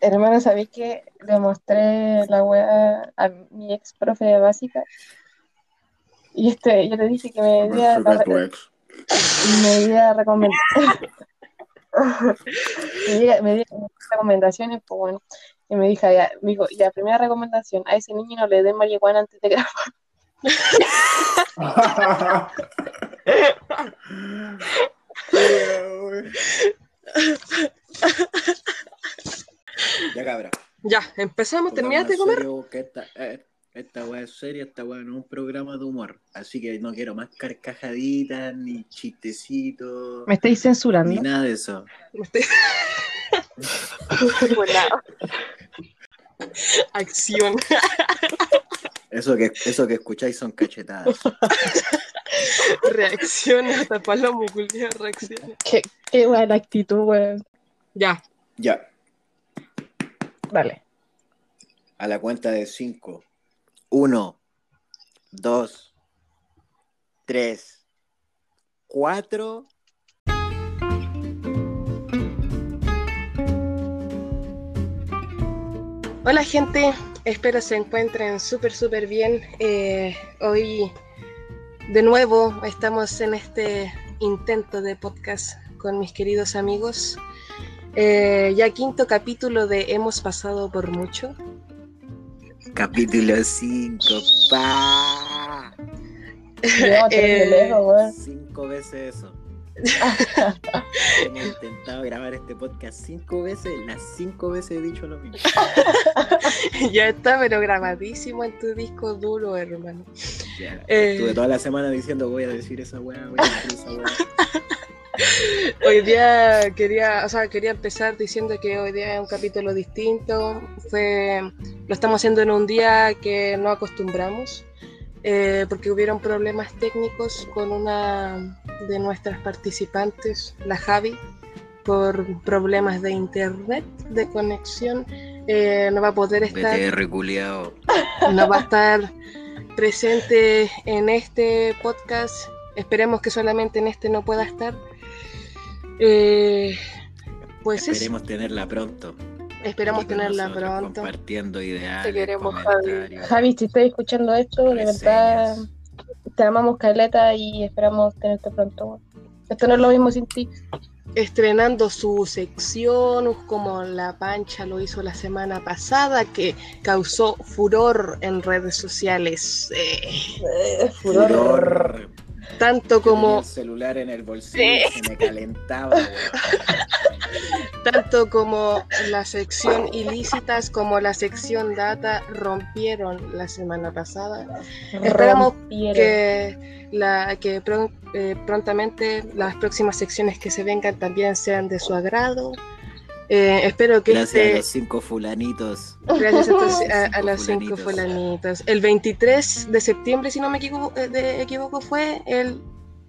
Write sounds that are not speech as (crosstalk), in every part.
Hermano, ¿sabéis que le mostré la wea a mi ex profe de básica? Y este, yo le dije que me diera la, me diera recomendaciones. (laughs) me diera, me diera recomendaciones, pues bueno. Y me dijo, ya, me dijo, ya, primera recomendación, a ese niño no le den marihuana antes de grabar. (laughs) (laughs) ya cabra. Ya, empezamos, terminaste de comer. serio, que esta, eh, esta weá es seria, esta weá no es un programa de humor. Así que no quiero más carcajaditas, ni chistecitos, Me estáis censurando. ni nada de eso. Estoy- (laughs) Acción. Eso que, eso que escucháis son cachetadas. Reacción hasta palomo, reacción. Qué, qué buena actitud, weón. Ya, ya, Dale. a la cuenta de 5. 1, 2, 3, 4. Hola gente, espero se encuentren súper súper bien. Eh, hoy de nuevo estamos en este intento de podcast con mis queridos amigos. Eh, ya quinto capítulo de Hemos pasado por mucho. Capítulo 5, pa. Terrible Eh, lejos, weón. Cinco veces eso. (laughs) Hemos intentado grabar este podcast cinco veces, las cinco veces he dicho lo mismo. (laughs) ya está, pero grabadísimo en tu disco duro, hermano. Ya, Eh. Estuve toda la semana diciendo voy a decir esa weá, voy a decir esa weá. (laughs) Hoy día quería, o sea, quería empezar diciendo que hoy día es un capítulo distinto. Fue, lo estamos haciendo en un día que no acostumbramos, eh, porque hubieron problemas técnicos con una de nuestras participantes, la Javi, por problemas de internet, de conexión. Eh, no va a poder estar no va a estar presente en este podcast. Esperemos que solamente en este no pueda estar. Eh, pues Esperemos tenerla pronto. esperamos tenerla pronto. Compartiendo ideales. Te queremos, Javi. Javi, si estás escuchando esto, de verdad te amamos caleta y esperamos tenerte pronto. Esto no es lo mismo sin ti. Estrenando su sección, como la Pancha lo hizo la semana pasada, que causó furor en redes sociales. Eh, furor. Furor. Tanto como el celular en el bolsillo se me calentaba. (laughs) tanto como la sección ilícitas como la sección data rompieron la semana pasada. Esperamos que, la, que eh, prontamente las próximas secciones que se vengan también sean de su agrado. Eh, espero que Gracias a este, los cinco fulanitos. gracias a, estos- (laughs) a- a los cinco fulanitos. El 23 de septiembre, si no me equivoco, eh, de- equivoco fue el,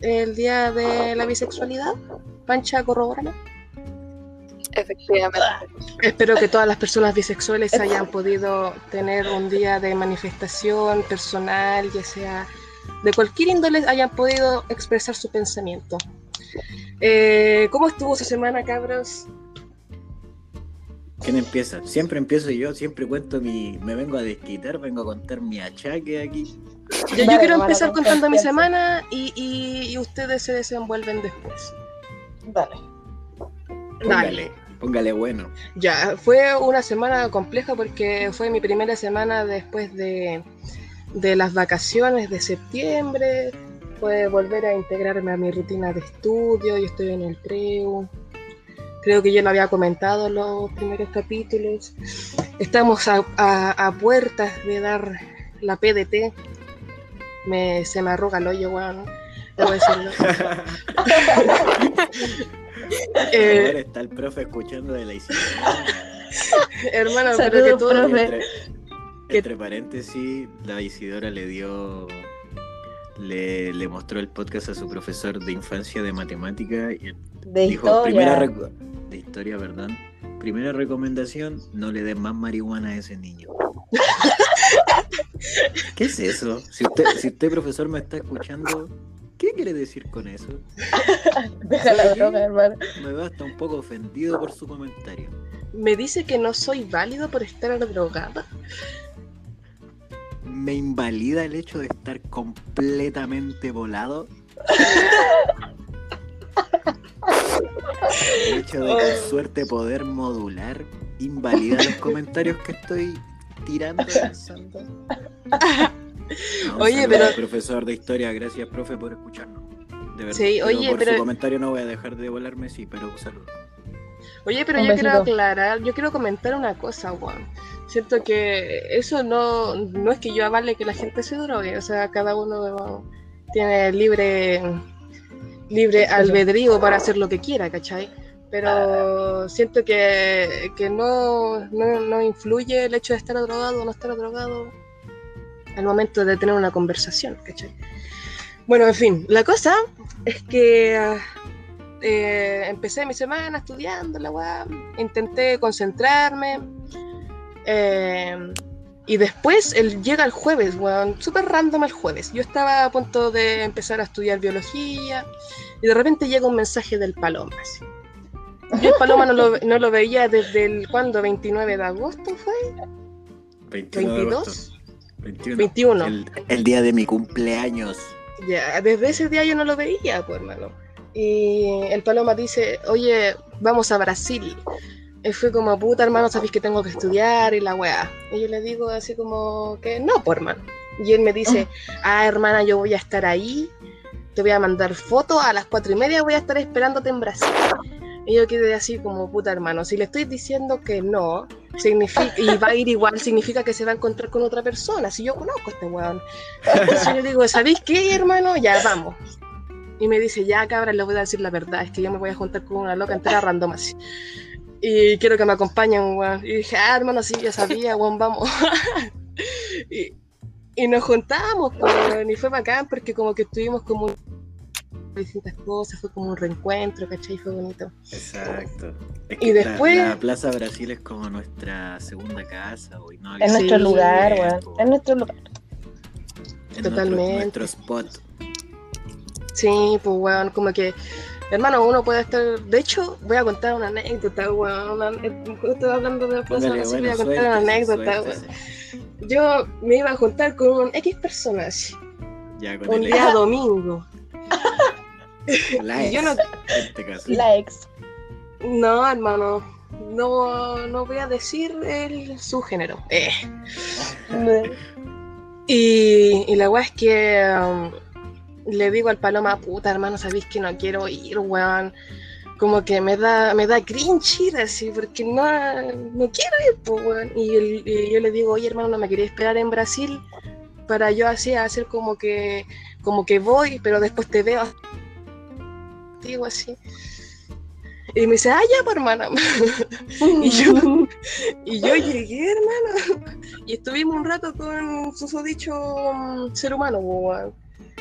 el día de la bisexualidad. Pancha, corrobórame. Efectivamente. Espero que todas las personas bisexuales hayan (laughs) podido tener un día de manifestación personal, ya sea de cualquier índole, hayan podido expresar su pensamiento. Eh, ¿Cómo estuvo su semana, cabros? ¿Quién empieza? Siempre empiezo yo, siempre cuento mi. Me vengo a desquitar, vengo a contar mi achaque aquí. Yo, quiero empezar con contando mi semana y, y- y ustedes se desenvuelven después. Dale. Póngale, póngale bueno. Ya, fue una semana compleja porque fue mi primera semana después de, de las vacaciones de septiembre. Fue volver a integrarme a mi rutina de estudio. Yo estoy en el preu. Creo que yo lo había comentado en los primeros capítulos. Estamos a, a- a puertas de dar la PDT. Me, se me arruga el hoyo, weón. Debo decirlo. (laughs) (laughs) Eh, Ahora está el profe escuchando de la Isidora. hermano, Saludos, pero que todo, profe. Entre, Que- entre paréntesis, la Isidora le dio. Le, le mostró el podcast a su profesor de infancia de matemática y De dijo: primera historia. reco- de historia, perdón. Primera recomendación: no le den más marihuana a ese niño. (laughs) ¿Qué es eso? Si usted, si usted, profesor, me está escuchando, ¿qué quiere decir con eso? Deja la droga, hermano. Me veo hasta un poco ofendido por su comentario. me dice que no soy válido por estar drogada. Me invalida el hecho de estar completamente volado. (laughs) El hecho de con suerte poder modular invalida los comentarios que estoy tirando lanzando. No, Oye, pero- profesor de historia, gracias profe por escucharnos. De verdad. Sí, Pero oye, por pero- su comentario no voy a dejar de volarme, sí, pero un saludo. Oye, pero Un yo quiero aclarar, yo quiero comentar una cosa, Juan. Siento que eso no, no es que yo avale que la gente se drogue, o sea, cada uno tiene libre, libre albedrío para hacer lo que quiera, ¿cachai? Pero siento que, que no, no, no influye el hecho de estar drogado o no estar drogado al momento de tener una conversación, ¿cachai? Bueno, en fin, la cosa es que eh, empecé mi semana estudiando la weá, intenté concentrarme. eh, y después él llega el jueves, weón, súper random el jueves. Yo estaba a punto de empezar a estudiar biología y de repente llega un mensaje del Paloma. así. Yo el Paloma no lo, no lo veía desde el, ¿cuándo? ¿29 de agosto fue? 21 de agosto. ¿22? 21. 21. El, el día de mi cumpleaños. Ya, desde ese día yo no lo veía, pues hermano. Y el Paloma dice, oye, vamos a Brasil. Él fue como, puta hermano, sabéis que tengo que estudiar y la weá. Y yo le digo así como que no, pues hermano. Y él me dice, ah, hermana, yo voy a estar ahí, te voy a mandar fotos, a las cuatro y media voy a estar esperándote en Brasil. Y yo quedé así como, puta hermano, si le estoy diciendo que no, significa, y va a ir igual, significa que se va a encontrar con otra persona, si yo conozco a este weón. Entonces yo le digo, ¿sabéis qué, hermano? Ya, vamos. Y me dice, ya, cabra, le voy a decir la verdad, es que yo me voy a juntar con una loca entera random así. Y quiero que me acompañen, weón. Y dije, ah, hermano, sí, ya sabía, weón, vamos. (laughs) y, y nos juntamos, weón, y fue bacán porque como que estuvimos como distintas cosas, fue como un reencuentro, ¿cachai? Fue bonito. Exacto. Es Y después- La, Plaza Brasil es como nuestra segunda casa. Hoy, ¿no? Es Sí. nuestro lugar, weón. Es nuestro lugar. Es Totalmente. Nuestro, nuestro spot. Sí, pues, weón, como que, hermano, uno puede estar. De hecho, voy a contar una anécdota, weón. una- Justo hablando de Brasil, bueno, voy a contar una anécdota. Yo me iba a juntar con un X personas Ya con un el día domingo. (laughs) la y yo no- en este caso. La ex. No, hermano, no, no voy a decir el, su género. Eh. (laughs) Y, y la weá es que um, le digo al Paloma, puta hermano, sabéis que no quiero ir, weón. Como que me da, me da cringe ir así, porque no, no quiero ir, pues, weón. Y, yo le digo, oye hermano, no me quería esperar en Brasil para yo así hacer como que, como que voy, pero después te veo digo así. Y me dice, ah, ya, pues, hermana. (laughs) Y yo, y yo llegué, hermano. Y estuvimos un rato con susodicho mm, ser humano.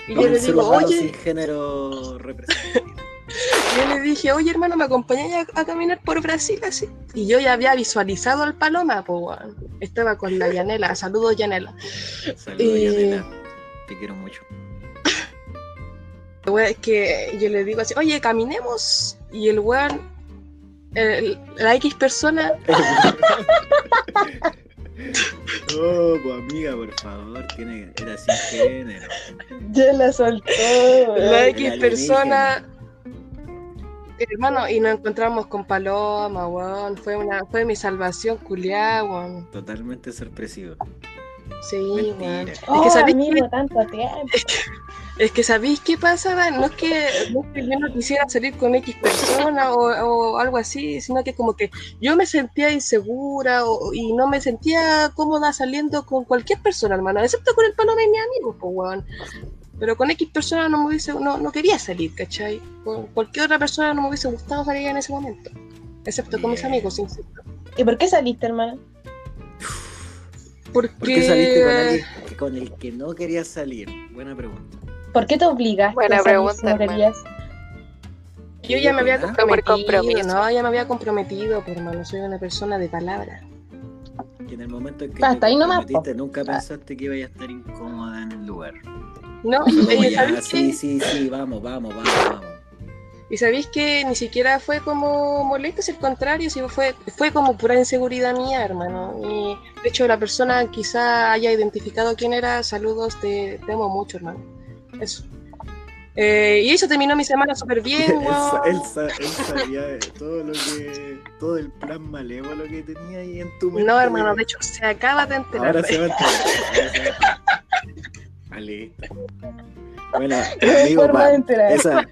Y yo le digo, oye, sin género representativo. (laughs) yo le dije, oye, hermano, ¿me acompañáis a, a caminar por Brasil así? Y yo ya había visualizado al Paloma, po, weón. Estaba con la Yanela, (laughs) saludos Yanela. Saludos, Y- Yanela. Te quiero mucho. Es que yo le digo así, oye, caminemos. Y el weón, el- la X persona, (laughs) Oh, pues amiga, por favor, tiene, era sin género. Ya la soltó. la weón. X persona, hermano, y nos encontramos con Paloma, weón. Fue, una, fue mi salvación, culiá, weón. Totalmente sorpresivo. Sí, weón. Mentira. Es Oh, que sabéis amigo, tanto tiempo. (laughs) Es que sabéis qué pasaba, no es que, no es que yo no quisiera salir con X persona o, o algo así, sino que como que yo me sentía insegura o- y no me sentía cómoda saliendo con cualquier persona, hermano, excepto con el paloma y mi amigo, pues weón. Pero con X persona no me hubiese, no, no quería salir, ¿cachai? Con cualquier otra persona no me hubiese gustado salir en ese momento. Excepto con mis amigos, insisto. ¿Y por qué saliste, hermano? Porque... ¿Por qué saliste con alguien (laughs) con el que no querías salir? Buena pregunta. ¿Por qué te obligaste Buena a salir pregunta, si no? Yo ya me había ¿Ah? Comprometido, no, ya me había comprometido, pero hermano, soy una persona de palabra. Y en el momento en que Hasta te ahí nomás, comprometiste, nunca pensaste que ibas a estar incómoda en el lugar. No, (laughs) Fue como, eh, ya, ¿sabes sí, sí, sí, vamos, vamos, vamos, vamos. Y sabéis que ni siquiera fue como molestia, al contrario, sino fue, fue como pura inseguridad mía, hermano. Y de hecho, la persona quizá haya identificado quién era. Saludos, te, te amo mucho, hermano. Eso. Eh, y eso terminó mi semana súper bien, (laughs) él, sa- él sa- él sabía de todo lo que. todo el plan malévolo que tenía ahí en tu mente. No, hermano, de hecho, se acaba de enterar. Ahora se va a (laughs) enterar. ahora se va a enterar. Listo. Bueno, (laughs) amigo, pa, esa,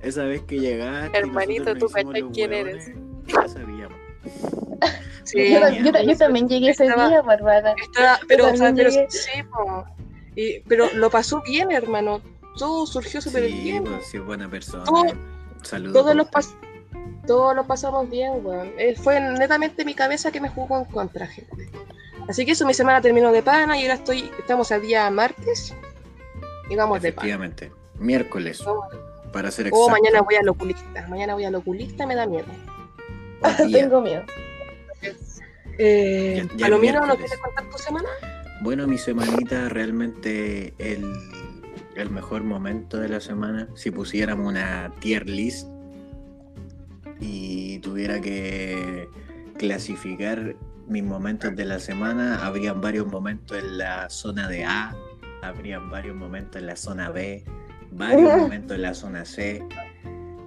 esa vez que llegaste. Hermanito, tú cachai quién hueones, eres. Ya sabíamos. Sí, Yo, yo yo también llegué ese Estaba- día, bárbara. Estaba- pero, o sea, pero sí, po. Y- pero lo pasó bien, hermano. Todo surgió súper Sí, bien. pues, sí, es buena persona. Todo- Saludos. Todos los pas todos lo pasamos bien, weón. Eh, fue netamente mi cabeza que me jugó en contra, gente. Así que eso, mi semana terminó de pana y ahora estoy, estamos a día martes y vamos de pana. Efectivamente. Miércoles, Oh, para ser exacto. oh, mañana voy al oculista. Mañana voy al oculista, me da miedo. (laughs) Tengo miedo. Eh, Ya- ya Palomino, ¿no miércoles. quieres contar tu semana? Bueno, mi semanita realmente el, el mejor momento de la semana. Si pusiéramos una tier list y tuviera que clasificar mis momentos de la semana, habrían varios momentos en la zona de A, habrían varios momentos en la zona B, varios (laughs) momentos en la zona C,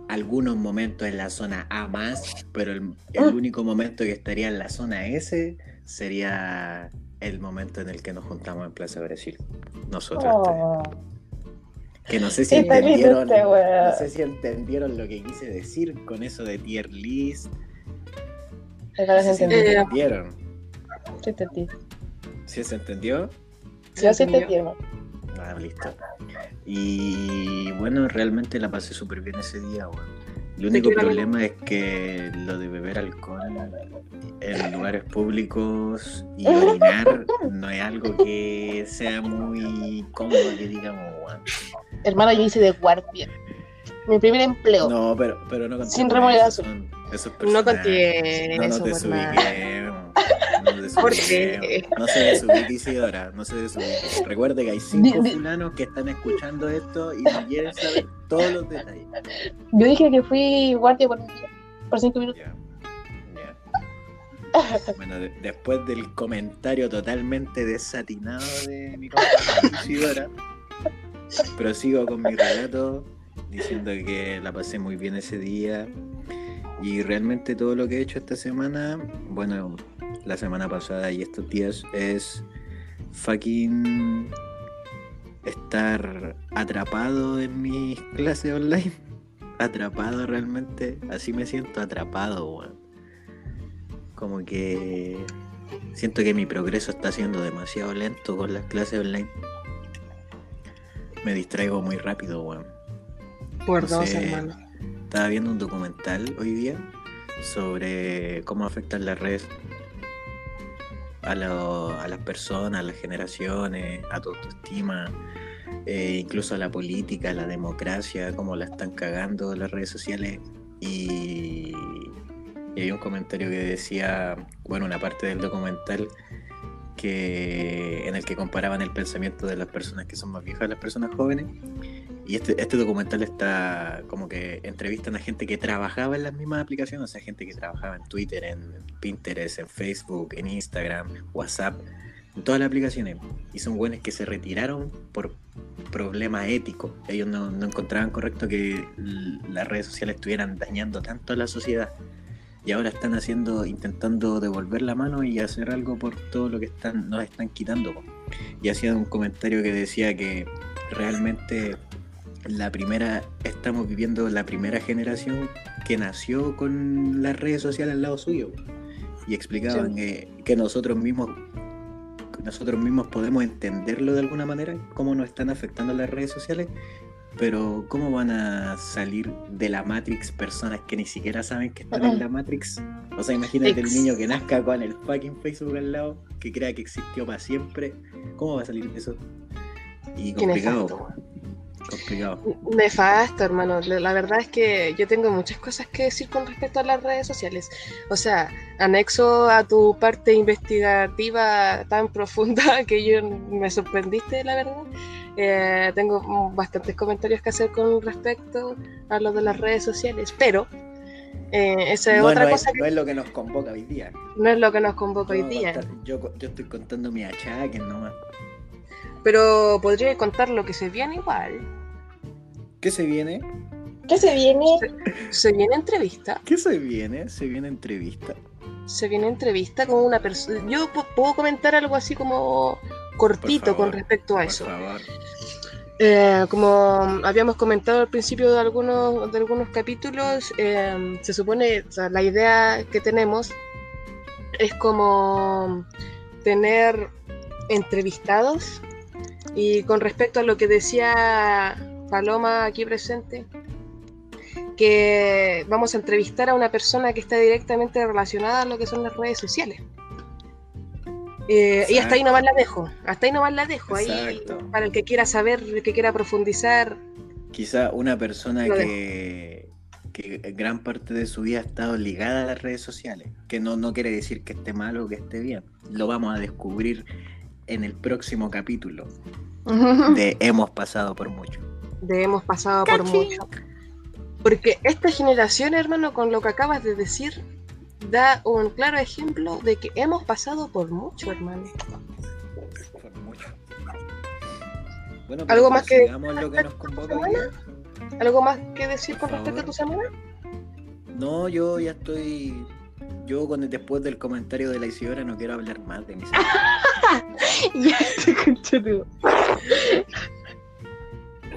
algunos momentos en la zona A más, pero el, el (laughs) único momento que estaría en la zona S sería el momento en el que nos juntamos en Plaza Brasil. Nosotros. Oh, Que no sé si entendieron. este. No sé si entendieron lo que quise decir con eso de tier list. me parece No sé si entendieron. Sí te entiendo. ¿Sí se entendió? Yo sí te entiendo. Ah, listo. Y bueno, realmente la pasé súper bien ese día, weón. El único problema es que lo de beber alcohol en lugares públicos y orinar no es algo que sea muy cómodo que digamos, weón. Hermano, yo hice de guardia. Mi primer empleo. No, pero, pero no Sin remuneración. Esos No contiene No, no eso, te por nada. desubiquemos. No te (laughs) ¿Por desubiquemos. qué? No se desubique, Isidora. No se desubique. Recuerde que hay cinco fulanos que están escuchando esto y no quieren saber todos los detalles. Yo dije que fui guardia por cinco minutos. Bueno, de- después del comentario totalmente desatinado de mi compañera Isidora, (laughs) prosigo con mi relato diciendo que la pasé muy bien ese día y realmente todo lo que he hecho esta semana, bueno, la semana pasada y estos días es fucking estar atrapado en mis clases online. (laughs) Atrapado realmente, así me siento atrapado, weón. Como que siento que mi progreso está siendo demasiado lento con las clases online. Me distraigo muy rápido, weón. Por No dos, sé. hermano. Estaba viendo un documental hoy día sobre cómo afectan las redes a, las personas, a las generaciones, a tu autoestima, eh, incluso a la política, a la democracia, cómo la están cagando las redes sociales. Y, y hay un comentario que decía, bueno, una parte del documental que en el que comparaban el pensamiento de las personas que son más viejas a las personas jóvenes. Y este, este documental está como que entrevistan a gente que trabajaba en las mismas aplicaciones, o sea, gente que trabajaba en Twitter, en Pinterest, en Facebook, en Instagram, WhatsApp, en todas las aplicaciones. Y son buenos que se retiraron por problemas éticos. Ellos no, no encontraban correcto que las redes sociales estuvieran dañando tanto a la sociedad. Y ahora están haciendo, intentando devolver la mano y hacer algo por todo lo que están, nos están quitando. Y hacían un comentario que decía que realmente la primera, estamos viviendo la primera generación que nació con las redes sociales al lado suyo. Y explicaban que, que nosotros mismos nosotros mismos podemos entenderlo de alguna manera, cómo nos están afectando las redes sociales, pero cómo van a salir de la Matrix personas que ni siquiera saben que están en la Matrix. O sea, imagínate el niño que nazca con el fucking Facebook al lado, que crea que existió para siempre. ¿Cómo va a salir de eso? Y complicado. Complicado. Nefasto, hermano. La verdad es que yo tengo muchas cosas que decir con respecto a las redes sociales. O sea, anexo a tu parte investigativa tan profunda (laughs) que yo me sorprendiste, la verdad. Eh, tengo bastantes comentarios que hacer con respecto a lo de las redes sociales, pero eh, esa es no, otra no cosa es, que no es lo que nos convoca hoy día. no es lo que nos convoca hoy día. contar- yo, yo estoy contando mi achaque nomás. Pero podría contar lo que se viene igual. ¿Qué se viene? ¿Qué se viene? Se viene entrevista. ¿Qué se viene? Se viene entrevista. Se viene entrevista con una persona. Yo pu- puedo comentar algo así como cortito favor, con respecto a Por eso. favor. Eh, como habíamos comentado al principio de algunos, de algunos capítulos, eh, se supone, o sea, la idea que tenemos es como tener entrevistados y con respecto a lo que decía Paloma aquí presente, que vamos a entrevistar a una persona que está directamente relacionada a lo que son las redes sociales. Eh, y hasta ahí nomás la dejo, hasta ahí nomás la dejo, ahí para el que quiera saber, el que quiera profundizar. Quizá una persona que gran parte de su vida ha estado ligada a las redes sociales, que no, no quiere decir que esté mal o que esté bien. Lo vamos a descubrir en el próximo capítulo de Hemos pasado por mucho. de hemos pasado por mucho. Porque esta generación, hermano, con lo que acabas de decir, da un claro ejemplo de que hemos pasado por mucho, hermano. Por mucho. Bueno, ¿Algo más que- lo que nos convoca. ¿Algo más que decir Por con respecto a tu semana? No, yo ya estoy. Yo con después del comentario de la Isidora no quiero hablar más de mi semana. (laughs) ya.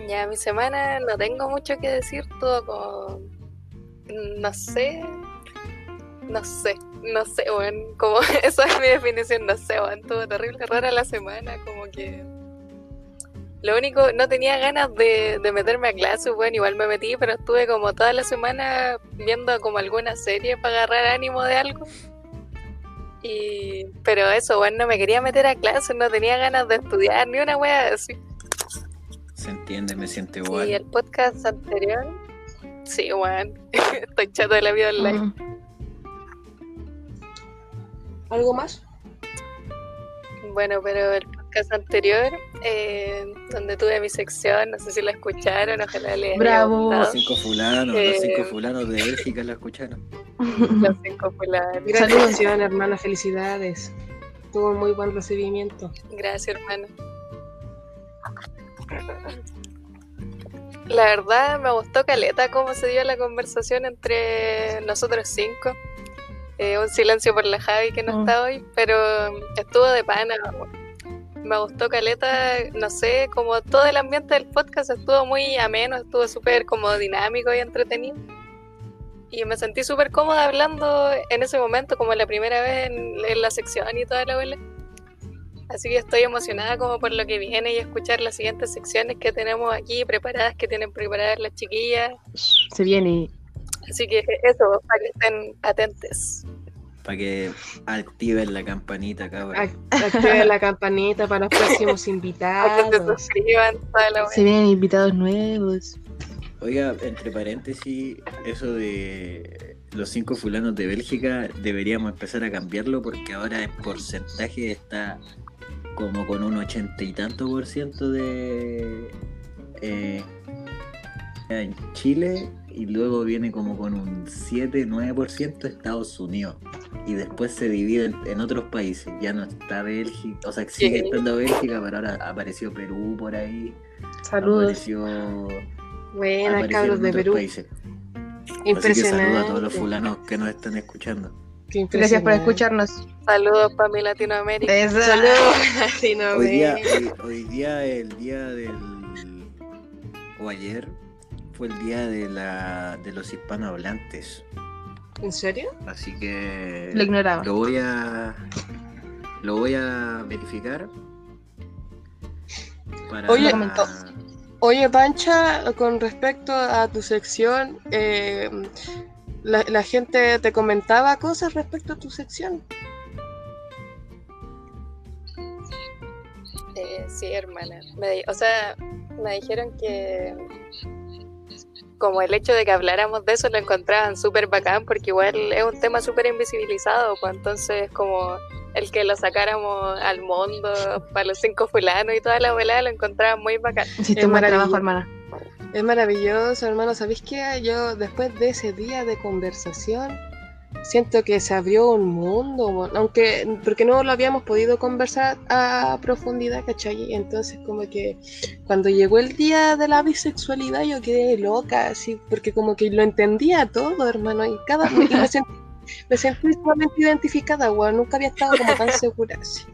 Ya, mi semana no tengo mucho que decir, todo como. No sé. No sé, no sé, bueno, como (laughs) esa es mi definición, no sé, bueno, estuvo terrible rara la semana, como que. Lo único, no tenía ganas de, de meterme a clase, bueno, igual me metí, pero estuve como toda la semana viendo como alguna serie para agarrar ánimo de algo. Y, pero eso, bueno, no me quería meter a clase, no tenía ganas de estudiar, ni una wea así. Se entiende, me siento Y igual. el podcast anterior, sí, bueno, (laughs) estoy chato de la vida online. Mm. ¿Algo más? Bueno, pero el podcast anterior, eh, donde tuve mi sección, no sé si la escucharon, ojalá les haya Bravo. Los gustado. cinco fulanos, los Eh, cinco fulanos de Bélgica la escucharon. (laughs) Los cinco fulanos. Saludos. sección, hermana, felicidades. Tuvo un muy buen recibimiento. Gracias, hermano. La verdad me gustó Caleta cómo se dio la conversación entre nosotros cinco. Eh, un silencio por la Javi que no Mm. está hoy, pero estuvo de pana. Me gustó Caleta, no sé, como todo el ambiente del podcast estuvo muy ameno, estuvo súper como dinámico y entretenido. Y me sentí súper cómoda hablando en ese momento, como la primera vez en, en la sección y toda la bola. Así que estoy emocionada como por lo que viene y escuchar las siguientes secciones que tenemos aquí preparadas, que tienen preparadas las chiquillas. Se viene. Así que eso, para que estén atentos. Para que activen la campanita, cabrón. Ac- Active la campanita para los próximos (laughs) Para que se invitados. suscriban, Se vienen invitados nuevos. Oiga, entre paréntesis, eso de los cinco fulanos de Bélgica deberíamos empezar a cambiarlo porque ahora en porcentaje está como con un ochenta y tanto por ciento de eh, en Chile y luego viene como con un 7-9% Estados Unidos y después se divide en, en otros países. Ya no está Bélgica, o sea, sigue Sí. estando Bélgica, pero ahora apareció Perú por ahí, Saludos. apareció Buenas, cabros de otros Perú. países. Así que saludo a todos los fulanos que nos están escuchando. Gracias por escucharnos. Saludos para mi Latinoamérica. Eso. Saludos, Hoy día, Latinoamérica. hoy, hoy día, el día del. o ayer, fue el día de, la, de los hispanohablantes. ¿En serio? Así que. Lo ignoraba. Lo voy a. Lo voy a verificar. Para. Oye, comentó. Oye, Pancha, con respecto a tu sección, eh, la, la gente te comentaba cosas respecto a tu sección. Eh, sí, hermana. Me o sea, me dijeron que como el hecho de que habláramos de eso lo encontraban súper bacán porque igual es un tema súper invisibilizado, pues entonces como el que lo sacáramos al mundo para los cinco fulanos y toda la abuela lo encontraba muy bacán. Hiciste Es un buen trabajo, maravilloso. hermana. Es maravilloso, hermano. ¿Sabéis qué? Yo, después de ese día de conversación, siento que se abrió un mundo, aunque, porque no lo habíamos podido conversar a profundidad, ¿cachai? Entonces, como que cuando llegó el día de la bisexualidad, yo quedé loca, así, porque como que lo entendía todo, hermano, y cada (laughs) y me sentí, me sentí sumamente identificada, weón. Nunca había estado como tan segura, así.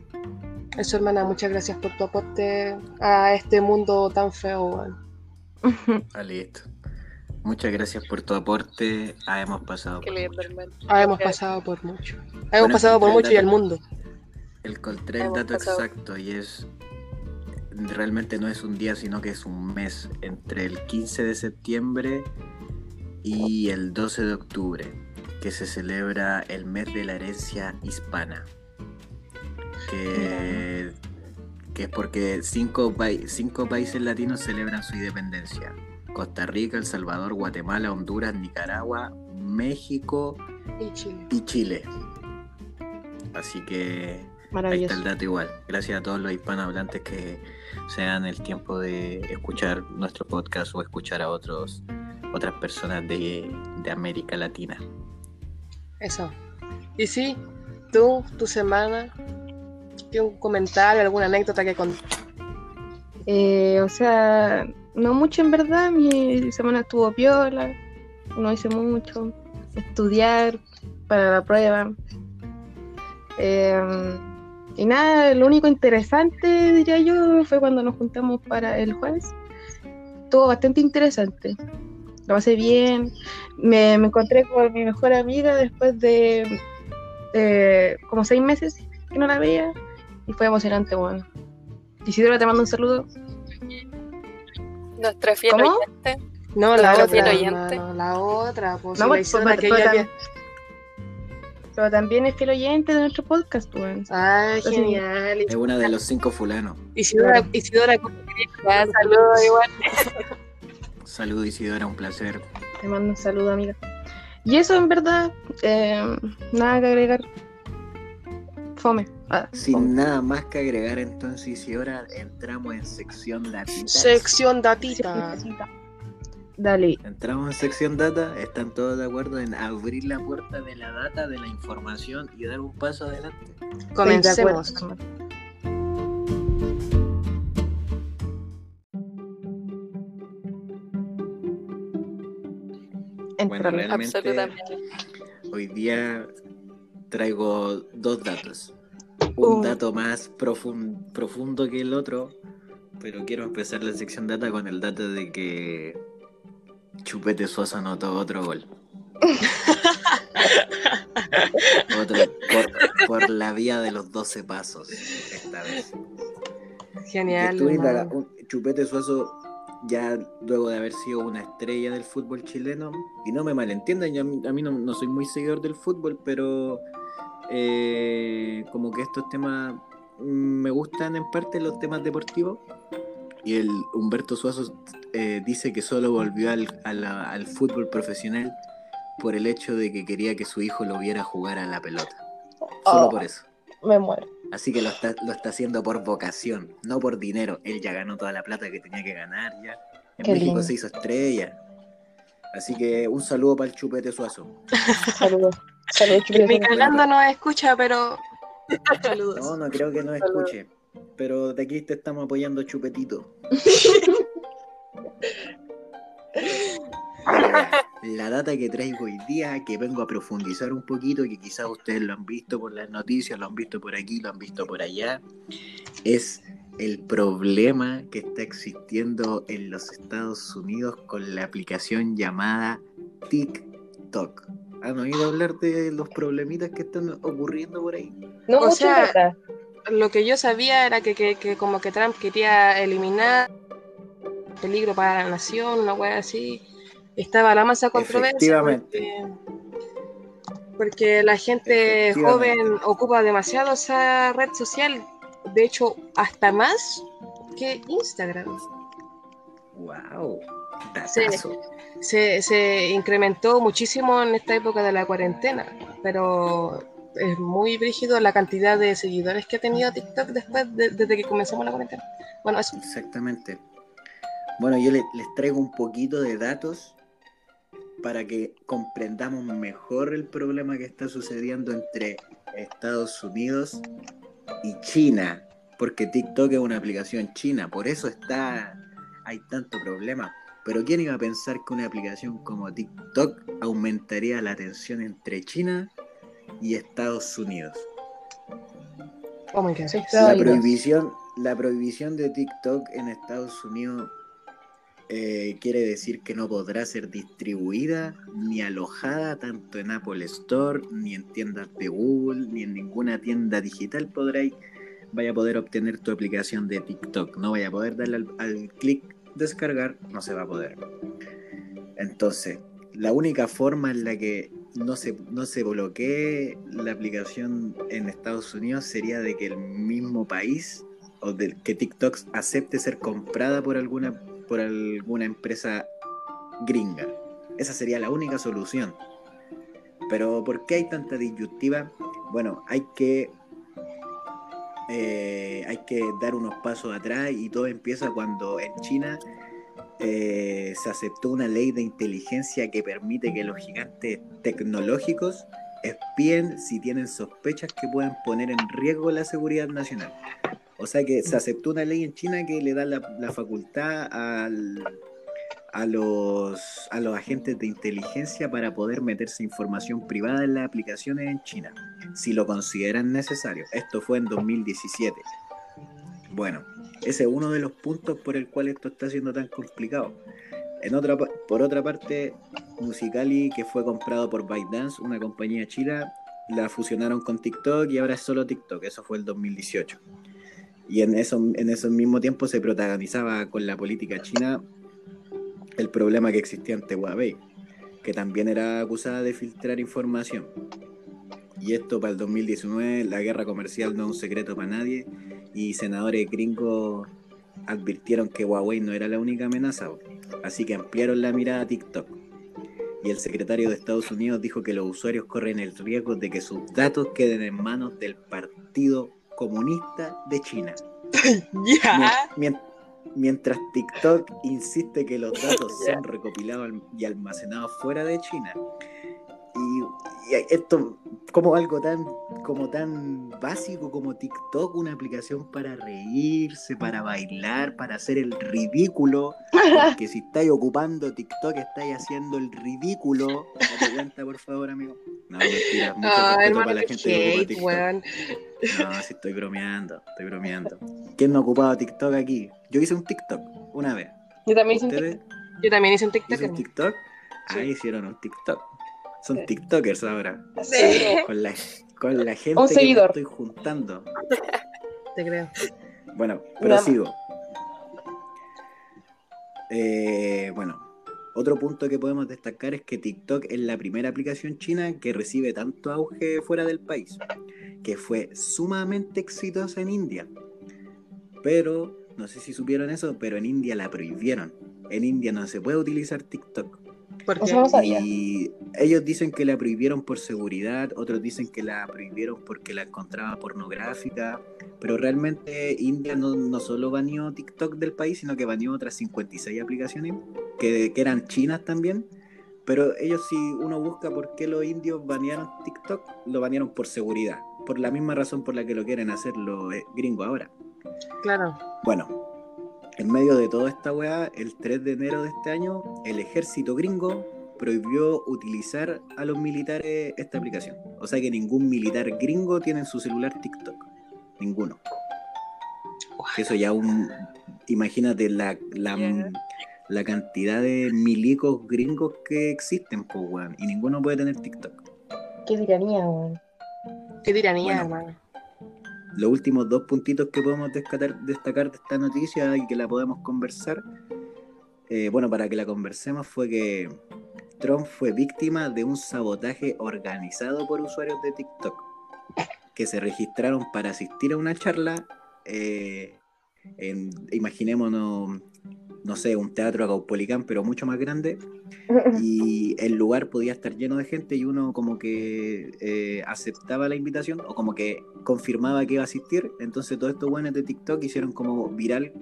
Eso, hermana, muchas gracias por tu aporte a este mundo tan feo, weón. Ah, listo. Muchas gracias por tu aporte. Ah, hemos pasado Qué por lindo, mucho. Ah, hemos pasado por mucho. Hemos Bueno, pasado por mucho y el dato. mundo. El encontré el dato pasado. exacto y es realmente no es un día, sino que es un mes entre el 15 de septiembre y el 12 de octubre, que se celebra el mes de la herencia hispana. Que, que es porque cinco, cinco países latinos celebran su independencia. Costa Rica, El Salvador, Guatemala, Honduras, Nicaragua, México Y Chile. y Chile. Así que Ahí está el dato igual. Gracias a todos los hispanohablantes que se dan el tiempo de escuchar nuestro podcast o escuchar a otros otras personas de, de América Latina. Eso. Y sí, tú, tu semana, ¿tienes un comentario, alguna anécdota que contar? Eh, o sea, no mucho en verdad. Mi semana estuvo piola. No hice mucho. Estudiar para la prueba. Eh, y nada, lo único interesante, diría yo, fue cuando nos juntamos para el jueves. Estuvo bastante interesante. Lo pasé bien. Me, me encontré con mi mejor amiga después de eh, como seis meses que no la veía. Y fue emocionante, bueno. Isidora, te mando un saludo. Nuestra fiel ¿Cómo? oyente. No, la fiel otra, oyente. hermano, la otra, pues No, pues, pero- que pero había- Pero también es fiel oyente de nuestro podcast, weón. Ah, genial. Es una de los cinco fulanos. Isidora, Isidora. Ya, saludos igual. Saludos Isidora, un placer. Te mando un saludo, amiga. Y eso, en verdad, eh, nada que agregar. Fome. Ah, Sin nada más que agregar entonces y ahora entramos en sección datita. Sección datita. Dale. Entramos en sección data, ¿están todos de acuerdo en abrir la puerta de la data, de la información y dar un paso adelante? Comencemos. Bueno, realmente Absolutamente. hoy día traigo dos datos. Un Uh. dato más profun- profundo que el otro, pero quiero empezar la sección data con el dato de que Chupete Suazo anotó otro gol. (laughs) otro, por, por la vía de los 12 pasos esta vez. Genial. Chupete Suazo, ya luego de haber sido una estrella del fútbol chileno, y no me malentiendan, yo a mí, a mí no, no soy muy seguidor del fútbol, pero eh, como que estos temas mm, me gustan en parte los temas deportivos. Y el Humberto Suazo eh, dice que solo volvió al, al fútbol profesional por el hecho de que quería que su hijo lo viera jugar a la pelota. Solo Oh. por eso. Me muero. Así que lo está, lo está haciendo por vocación, no por dinero. Él ya ganó toda la plata que tenía que ganar ya. En Qué México lindo. se hizo estrella. Así que un saludo para el chupete suazo. (laughs) Saludos. Chupete. cagando nos escucha, pero. Saludos. No, no creo que nos escuche. Pero de aquí te estamos apoyando chupetito. (laughs) La data que traigo hoy día, que vengo a profundizar un poquito, que quizás ustedes lo han visto por las noticias, lo han visto por aquí, lo han visto por allá, es el problema que está existiendo en los Estados Unidos con la aplicación llamada TikTok. ¿Han oído hablar de los problemitas que están ocurriendo por ahí? No O sea. Lo que yo sabía era que, que, que como que Trump quería eliminar peligro para la nación, una wea así. Estaba la masa controversia Efectivamente. porque, porque la gente joven ocupa demasiado esa red social. De hecho, hasta más que Instagram. ¡Wow! Sí. Se, se incrementó muchísimo en esta época de la cuarentena, pero es muy brígido la cantidad de seguidores que ha tenido TikTok después de, desde que comenzamos la cuarentena. Bueno, eso. Exactamente. Bueno, yo le- les traigo un poquito de datos para que comprendamos mejor el problema que está sucediendo entre Estados Unidos y China, porque TikTok es una aplicación china, por eso está hay tanto problema. Pero ¿quién iba a pensar que una aplicación como TikTok aumentaría la tensión entre China y Estados Unidos? Oh my God. Sí, La prohibición, la prohibición de TikTok en Estados Unidos eh, quiere decir que no podrá ser distribuida ni alojada tanto en Apple Store, ni en tiendas de Google, ni en ninguna tienda digital podréis vaya a poder obtener tu aplicación de TikTok. No vaya a poder darle al, al clic descargar, no se va a poder. Entonces, la única forma en la que no se, no se bloquee la aplicación en Estados Unidos sería de que el mismo país o de que TikTok acepte ser comprada por alguna por alguna empresa gringa. Esa sería la única solución. Pero ¿por qué hay tanta disyuntiva? Bueno, hay que eh, hay que dar unos pasos atrás y todo empieza cuando en China eh, se aceptó una ley de inteligencia que permite que los gigantes tecnológicos espíen si tienen sospechas que puedan poner en riesgo la seguridad nacional. O sea que se aceptó una ley en China que le da la, la facultad al- a, los, a los agentes de inteligencia para poder meterse información privada en las aplicaciones en China, si lo consideran necesario. Esto fue en 2017. Bueno, ese es uno de los puntos por el cual esto está siendo tan complicado. En otra, por otra parte, Musicali, que fue comprado por ByteDance, una compañía china, la fusionaron con TikTok y ahora es solo TikTok. Eso fue el 2018. Y en eso, en ese mismo tiempo se protagonizaba con la política china el problema que existía ante Huawei, que también era acusada de filtrar información. Y esto para el 2019, la guerra comercial no es un secreto para nadie, y senadores gringos advirtieron que Huawei no era la única amenaza, así que ampliaron la mirada a TikTok. Y el secretario de Estados Unidos dijo que los usuarios corren el riesgo de que sus datos queden en manos del Partido Comunista de China. (laughs) Ya. Mien- Mientras TikTok insiste que los datos (laughs) son recopilados y almacenados fuera de China. Esto, como algo tan, como tan básico como TikTok, una aplicación para reírse, para bailar, para hacer el ridículo. Porque si estáis ocupando TikTok, estáis haciendo el ridículo. Date cuenta, por favor, amigo. No, mentira. Mucho Ah, hermano, para la que ocupa TikTok. No, sí estoy bromeando, estoy bromeando. ¿Quién no ha ocupado TikTok aquí? Yo hice un TikTok una vez. Yo también hice un ¿Ustedes Yo también hice un TikTok. un TikTok? Sí. Ah, hicieron un TikTok. Son TikTokers ahora. TikTok. Con la, con la gente Un que me seguidor. estoy juntando. (laughs) Te creo. Bueno, Nada más. prosigo. Eh, bueno, otro punto que podemos destacar es que TikTok es la primera aplicación china que recibe tanto auge fuera del país, que fue sumamente exitosa en India. Pero, no sé si supieron eso, pero en India la prohibieron. En India no se puede utilizar TikTok. Porque no sabía. Y ellos dicen que la prohibieron por seguridad, otros dicen que la prohibieron porque la encontraban pornográfica, pero realmente India no, no solo baneó TikTok del país, sino que baneó otras 56 aplicaciones que, que eran chinas también. Pero ellos si uno busca por qué los indios banearon TikTok, lo banearon por seguridad, por la misma razón por la que lo quieren hacer los eh, gringos ahora. Claro. Bueno, en medio de toda esta weá, el 3 de enero de este año, el ejército gringo prohibió utilizar a los militares esta aplicación. O sea que ningún militar gringo tiene en su celular TikTok. Ninguno. Eso ya un... Imagínate la, la, la cantidad de milicos gringos que existen, pues weón. Y ninguno puede tener TikTok. Qué tiranía, weón. Qué tiranía, Bueno. hermano. Los últimos dos puntitos que podemos destacar, de esta noticia y que la podemos conversar, eh, bueno, para que la conversemos fue que Trump fue víctima de un sabotaje organizado por usuarios de TikTok que se registraron para asistir a una charla, eh, imaginémonos no sé, un teatro Caupolicán, pero mucho más grande, (laughs) y el lugar podía estar lleno de gente y uno como que eh, aceptaba la invitación o como que confirmaba que iba a asistir, entonces todos estos buenos de TikTok hicieron como viral,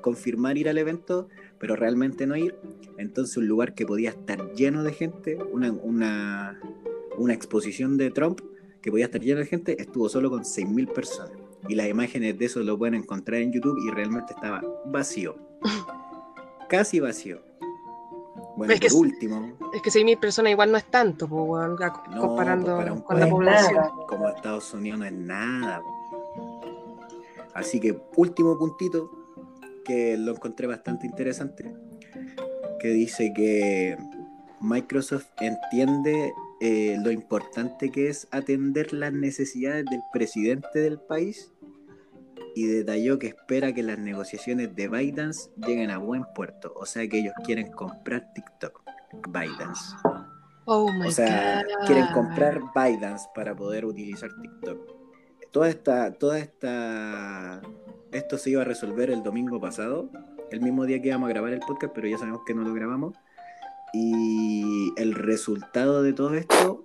confirmar ir al evento, pero realmente no ir, entonces un lugar que podía estar lleno de gente, una, una, una exposición de Trump, que podía estar lleno de gente, estuvo solo con 6.000 personas. Y las imágenes de eso lo pueden encontrar en YouTube y realmente estaba vacío. Casi vacío. Bueno, Es por que- último, Es que 6.000 personas igual no es tanto, No, comparando pues, con la población. nada. como Estados Unidos no es nada. po. Así que último puntito que lo encontré bastante interesante, que dice que Microsoft entiende eh, lo importante que es atender las necesidades del presidente del país y detalló que espera que las negociaciones de ByteDance lleguen a buen puerto, o sea que ellos quieren comprar TikTok, ByteDance. Oh my O sea, God. quieren comprar ByteDance para poder utilizar TikTok. Toda esta, toda esta, esto se iba a resolver el domingo pasado, el mismo día que íbamos a grabar el podcast, pero ya sabemos que no lo grabamos. Y el resultado de todo esto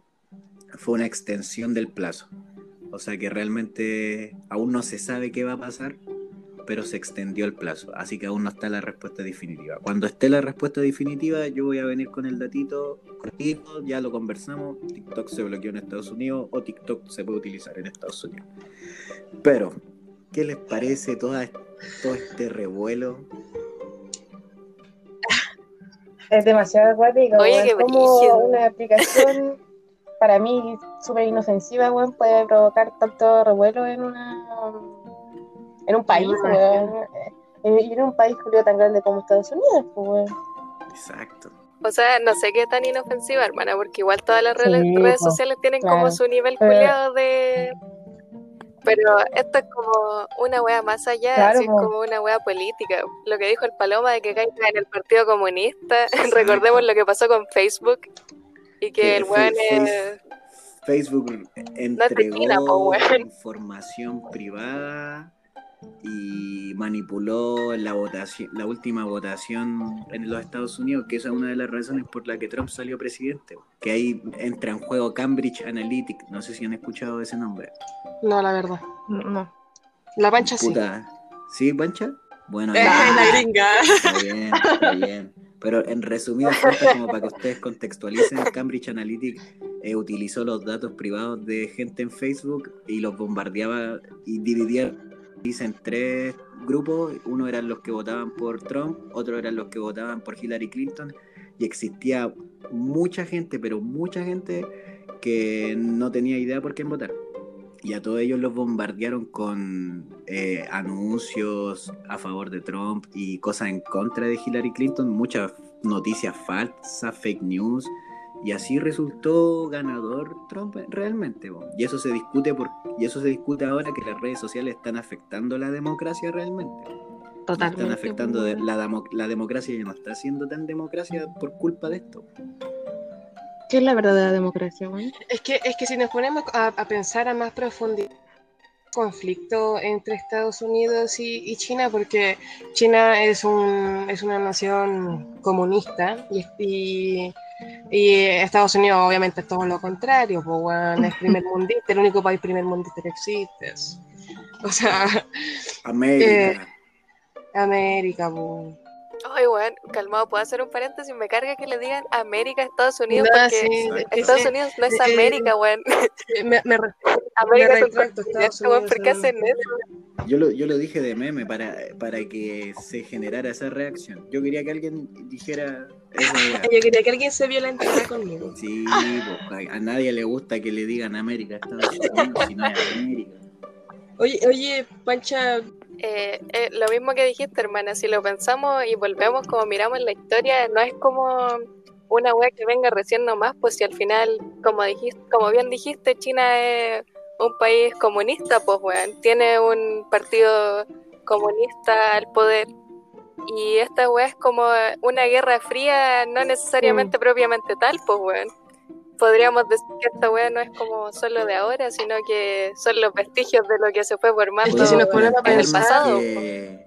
fue una extensión del plazo. O sea que realmente aún no se sabe qué va a pasar, pero se extendió el plazo. Así que aún no está la respuesta definitiva. Cuando esté la respuesta definitiva, yo voy a venir con el datito cortito, ya lo conversamos. TikTok se bloqueó en Estados Unidos o TikTok se puede utilizar en Estados Unidos. Pero, ¿qué les parece toda, todo este revuelo? Es demasiado acuático. Oye, como brígido. una aplicación para mí súper inofensiva, weón, puede provocar tanto revuelo en una en un país, weón. Eh, Y en un país Julio, tan grande como Estados Unidos, pues, weón. Exacto. O sea, no sé qué tan inofensiva, hermana, porque igual todas las Sí, redes sociales tienen claro. como su nivel Pero- culiado de... Pero esto es como una wea más allá, Claro, así es como una wea política. Lo que dijo el Paloma de que caiga en el Partido Comunista, (laughs) recordemos lo que pasó con Facebook y que Que el weón es... Facebook No po, entregó weón. información privada y manipuló la votación, la última votación en los Estados Unidos, que esa es una de las razones por la que Trump salió presidente. Que ahí entra en juego Cambridge Analytica. No sé si han escuchado ese nombre. No, la verdad. No. La pancha sí. Puta. ¿Sí, Pancha? Bueno, Eh, (laughs) la gringa. Está bien, está bien. Pero en resumidas cuentas, como para que ustedes contextualicen, (laughs) Cambridge Analytica eh, utilizó los datos privados de gente en Facebook y los bombardeaba y dividía en tres grupos. Uno eran los que votaban por Trump, otro eran los que votaban por Hillary Clinton y existía mucha gente, pero mucha gente que no tenía idea por quién votar. Y a todos ellos los bombardearon con eh, anuncios a favor de Trump y cosas en contra de Hillary Clinton, muchas noticias falsas, fake news. Y así resultó ganador Trump realmente. Y eso se discute por, y eso se discute ahora que las redes sociales están afectando la democracia realmente. Totalmente. Están afectando de- la, la democracia ya no está siendo tan democracia por culpa de esto. ¿Qué es la verdadera democracia, weón? Es que, es que si nos ponemos a, a pensar a más profundidad conflicto entre Estados Unidos y, y China, porque China es, un, es una nación comunista y, y, y Estados Unidos obviamente es todo lo contrario, pues, es primer (laughs) mundista, el único país primer mundista que existe. es- O sea, América. América, pues. Ay, weón, calmado, ¿puedo hacer un paréntesis? Me carga que le digan América Estados Unidos No, porque sí. Estados sí, Unidos no es eh, América, weón. me, me re- (laughs) América es un retracto, weón, ¿por qué hacen eso? Yo lo, yo lo dije de meme para, para que se generara esa reacción. Yo quería que alguien dijera. (laughs) Yo quería que alguien se violentara conmigo. Sí, pues, a nadie le gusta que le digan América a Estados Unidos, si no es América. Oye, oye, Pancha, Eh, eh, lo mismo que dijiste, hermana, si lo pensamos y volvemos como miramos la historia, no es como una wea que venga recién nomás, pues si al final, como dijiste, como bien dijiste, China es un país comunista, pues weón, tiene un partido comunista al poder. Y esta wea es como una guerra fría, no necesariamente propiamente tal, pues weón. Podríamos decir que esta wea no es como solo de ahora, sino que son los vestigios de lo que se fue formando Es que si nos en el pasado. que,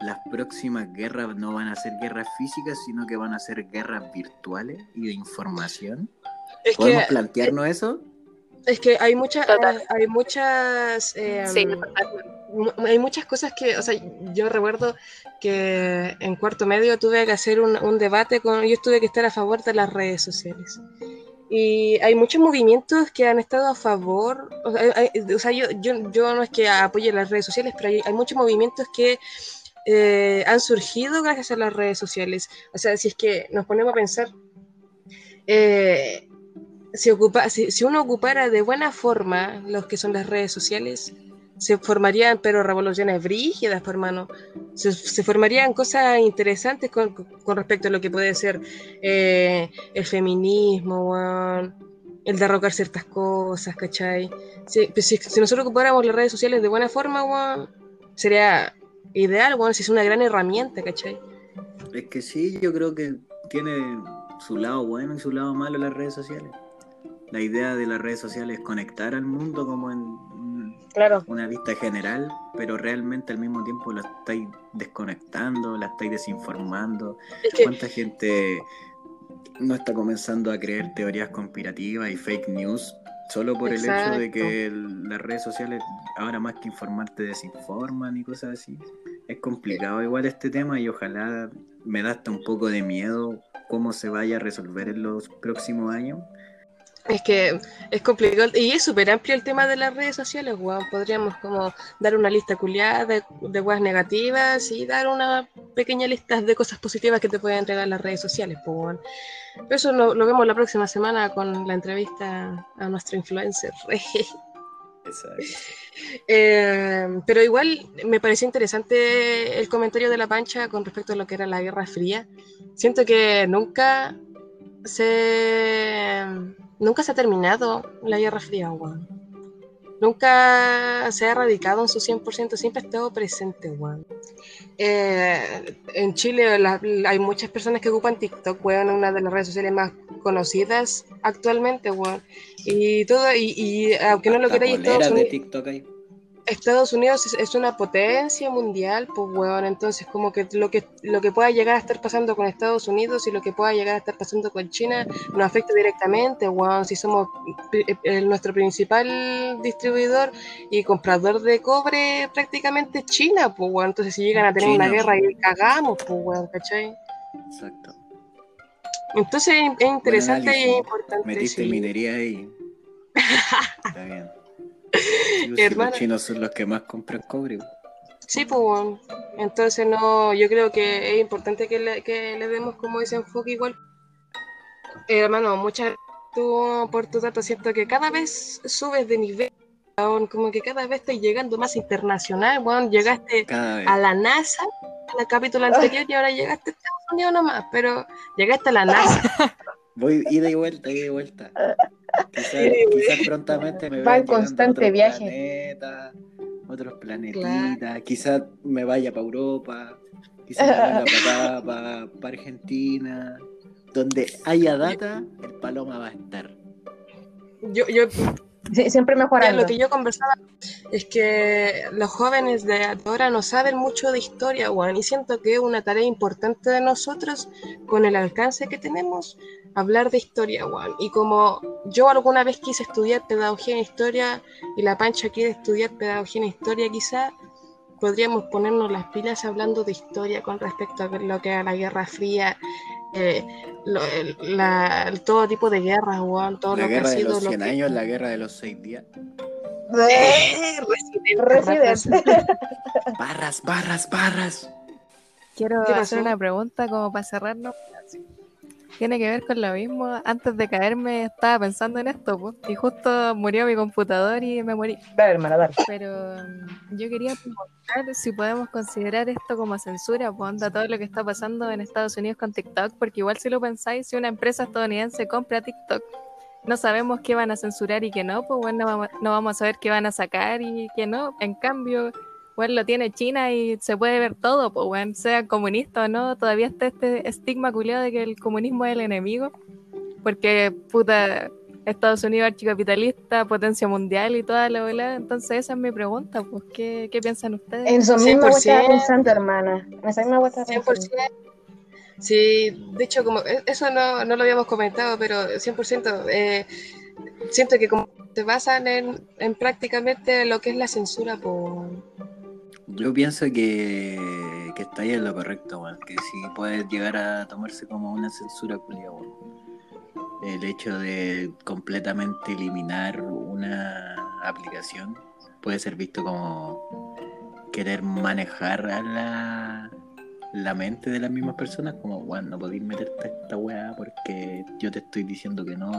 las próximas guerras no van a ser guerras físicas, sino que van a ser guerras virtuales y de información. Es ¿Podemos que, plantearnos eso? es que hay, muchas Total. hay muchas eh, Sí, mu- hay muchas cosas que, o sea, yo recuerdo que en cuarto medio tuve que hacer un, un debate con, yo tuve que estar a favor de las redes sociales. Y hay muchos movimientos que han estado a favor, o sea, yo, yo, yo no es que apoye las redes sociales, pero hay, hay muchos movimientos que eh, han surgido gracias a las redes sociales. O sea, si es que nos ponemos a pensar, eh, si, ocupa, si, si uno ocupara de buena forma los que son las redes sociales, se formarían pero revoluciones brígidas, pues, hermano. Se, se formarían cosas interesantes con, con respecto a lo que puede ser eh, el feminismo, weón, el derrocar ciertas cosas, ¿cachai? Si, pues, si, si nosotros ocupáramos las redes sociales de buena forma, weón, sería ideal, weón, si es una gran herramienta, ¿cachai? Es que sí, yo creo que tiene su lado bueno y su lado malo las redes sociales. La idea de las redes sociales es conectar al mundo como en Claro. una vista general, pero realmente al mismo tiempo la estáis desconectando, la estáis desinformando. Es que, ¿Cuánta gente no está comenzando a creer teorías conspirativas y fake news solo por el hecho de que el- las redes sociales ahora más que informarte desinforman y cosas así? Es complicado igual este tema y ojalá me da hasta un poco de miedo cómo se vaya a resolver en los próximos años. Es que es complicado y es súper amplio el tema de las redes sociales, weón. Podríamos como dar una lista culiada de, de weas negativas y dar una pequeña lista de cosas positivas que te pueden entregar las redes sociales, pues, weón. Pero eso lo, lo vemos la próxima semana con la entrevista a nuestro influencer. (laughs) Exacto. Eh, pero igual me pareció interesante el comentario de la pancha con respecto a lo que era la Guerra Fría. Siento que nunca se nunca se ha terminado la Guerra Fría, weón. Nunca se ha erradicado en su 100%, siempre ha estado presente, weón. Eh, en Chile la- hay muchas personas que ocupan TikTok, weón, una de las redes sociales más conocidas actualmente, weón. Y todo, y, y aunque no lo queráis, poleras de TikTok ahí. Estados Unidos es, es una potencia mundial, pues weón, entonces como que lo que lo que pueda llegar a estar pasando con Estados Unidos y lo que pueda llegar a estar pasando con China nos afecta directamente, weón, si somos eh, nuestro principal distribuidor y comprador de cobre prácticamente es China, pues weón, entonces si llegan a tener una guerra y cagamos, pues weón, ¿cachai? Exacto. Entonces es interesante y análisis. importante. Metiste sí. minería ahí. (laughs) Está bien. Sí, Hermano. los chinos son los que más compran cobre. Sí, pues bueno. Entonces no, yo creo que es importante que le, que le demos como ese enfoque igual. Eh, hermano, muchas gracias por tu dato. Siento que cada vez subes de nivel, como que cada vez estás llegando más internacional, weón. Llegaste a la NASA, en el capítulo anterior, y ahora llegaste a Estados Unidos nomás, pero llegaste a la NASA. (laughs) Voy ida y vuelta, ida y vuelta. Quizás quizás prontamente me Va en constante otros viaje. planetas, otros planetitas. Quizás me vaya para Europa. Quizás me para acá, para, Argentina. Donde haya data, el paloma va a estar. Yo, yo Siempre Ya, mejorando. lo que yo conversaba es que los jóvenes de ahora no saben mucho de historia, weón, y siento que es una tarea importante de nosotros, con el alcance que tenemos, hablar de historia, weón. Y como yo alguna vez quise estudiar pedagogía en historia y la Pancha quiere estudiar pedagogía en historia, quizá podríamos ponernos las pilas hablando de historia con respecto a lo que era la Guerra Fría, eh, lo- el- la- el- todo tipo de guerras, weón, todo La lo que ha guerra de los lo 100 que... años, la (laughs) guerra de los 6 días. Eh, Residente, Residente. (laughs) Barras, barras, barras. Quiero hacer una pregunta como para cerrarnos. Tiene que ver con lo mismo. Antes de caerme estaba pensando en esto, pues, y justo murió mi computador y me morí. Dale, hermana, dale. Pero mm, yo quería preguntar si podemos considerar esto como censura, pues onda todo lo que está pasando en Estados Unidos con TikTok, porque igual si lo pensáis, si una empresa estadounidense compra TikTok, no sabemos qué van a censurar y qué no, pues bueno, no vamos, no vamos a saber qué van a sacar y qué no. En cambio, bueno, lo tiene China y se puede ver todo, pues bueno, sea comunista o no, todavía está este estigma culiado de que el comunismo es el enemigo, porque puta, Estados Unidos archicapitalista, potencia mundial y toda la bola. Entonces esa es mi pregunta, pues, ¿qué, qué piensan ustedes? En eso mismo 100%. estaba pensando, hermana. En esa misma estaba 100%. pensando. Sí, de hecho, como e- eso no, no lo habíamos comentado, pero 100%. eh, siento que como se basan en, en prácticamente lo que es la censura por... Yo pienso que, que está ahí en lo correcto, weón. Que sí puede llegar a tomarse como una censura culia. El hecho de completamente eliminar una aplicación puede ser visto como querer manejar a la, la mente de las mismas personas, como, weón, no podéis meterte a esta weá porque yo te estoy diciendo que no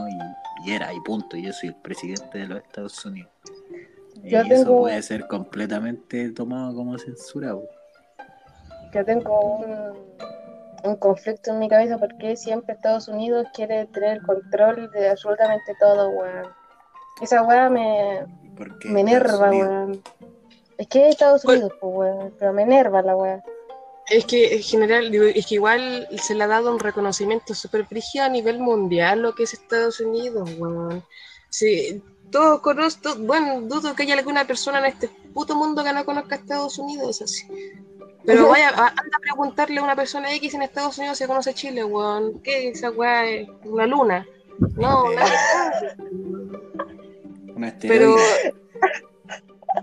y era, y punto. Y yo soy el presidente de los Estados Unidos. Yo y eso tengo- puede ser completamente tomado como censura. weón. Yo tengo un, un conflicto en mi cabeza porque siempre Estados Unidos quiere tener el control de absolutamente todo, weón. Esa weá me, me enerva, weón. Es que es Estados. Unidos, pues, weón. Pero me enerva la weá. Es que en general, es que igual se le ha dado un reconocimiento súper brígido a nivel mundial lo que es Estados Unidos, weón. Sí, todos conozco, bueno, dudo que haya alguna persona en este puto mundo que no conozca a Estados Unidos, así. Pero vaya, anda a preguntarle a una persona X en Estados Unidos si conoce Chile, weón. ¿Qué esa weá es? ¿Una luna? No, Sí. nada. Un Pero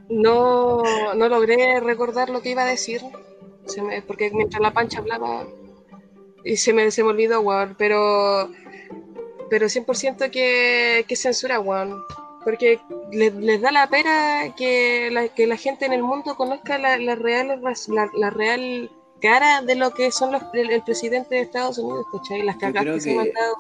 no, no logré recordar lo que iba a decir. Se me- porque mientras la pancha hablaba y se me, se me olvidó, weón. Pero, pero 100% que, que censura, weón. Porque le- les da la pena que la, que la gente en el mundo conozca la, la real, la, la real cara de lo que son los, el, el presidente de Estados Unidos, ¿cachai? Las cagas que, se han dado.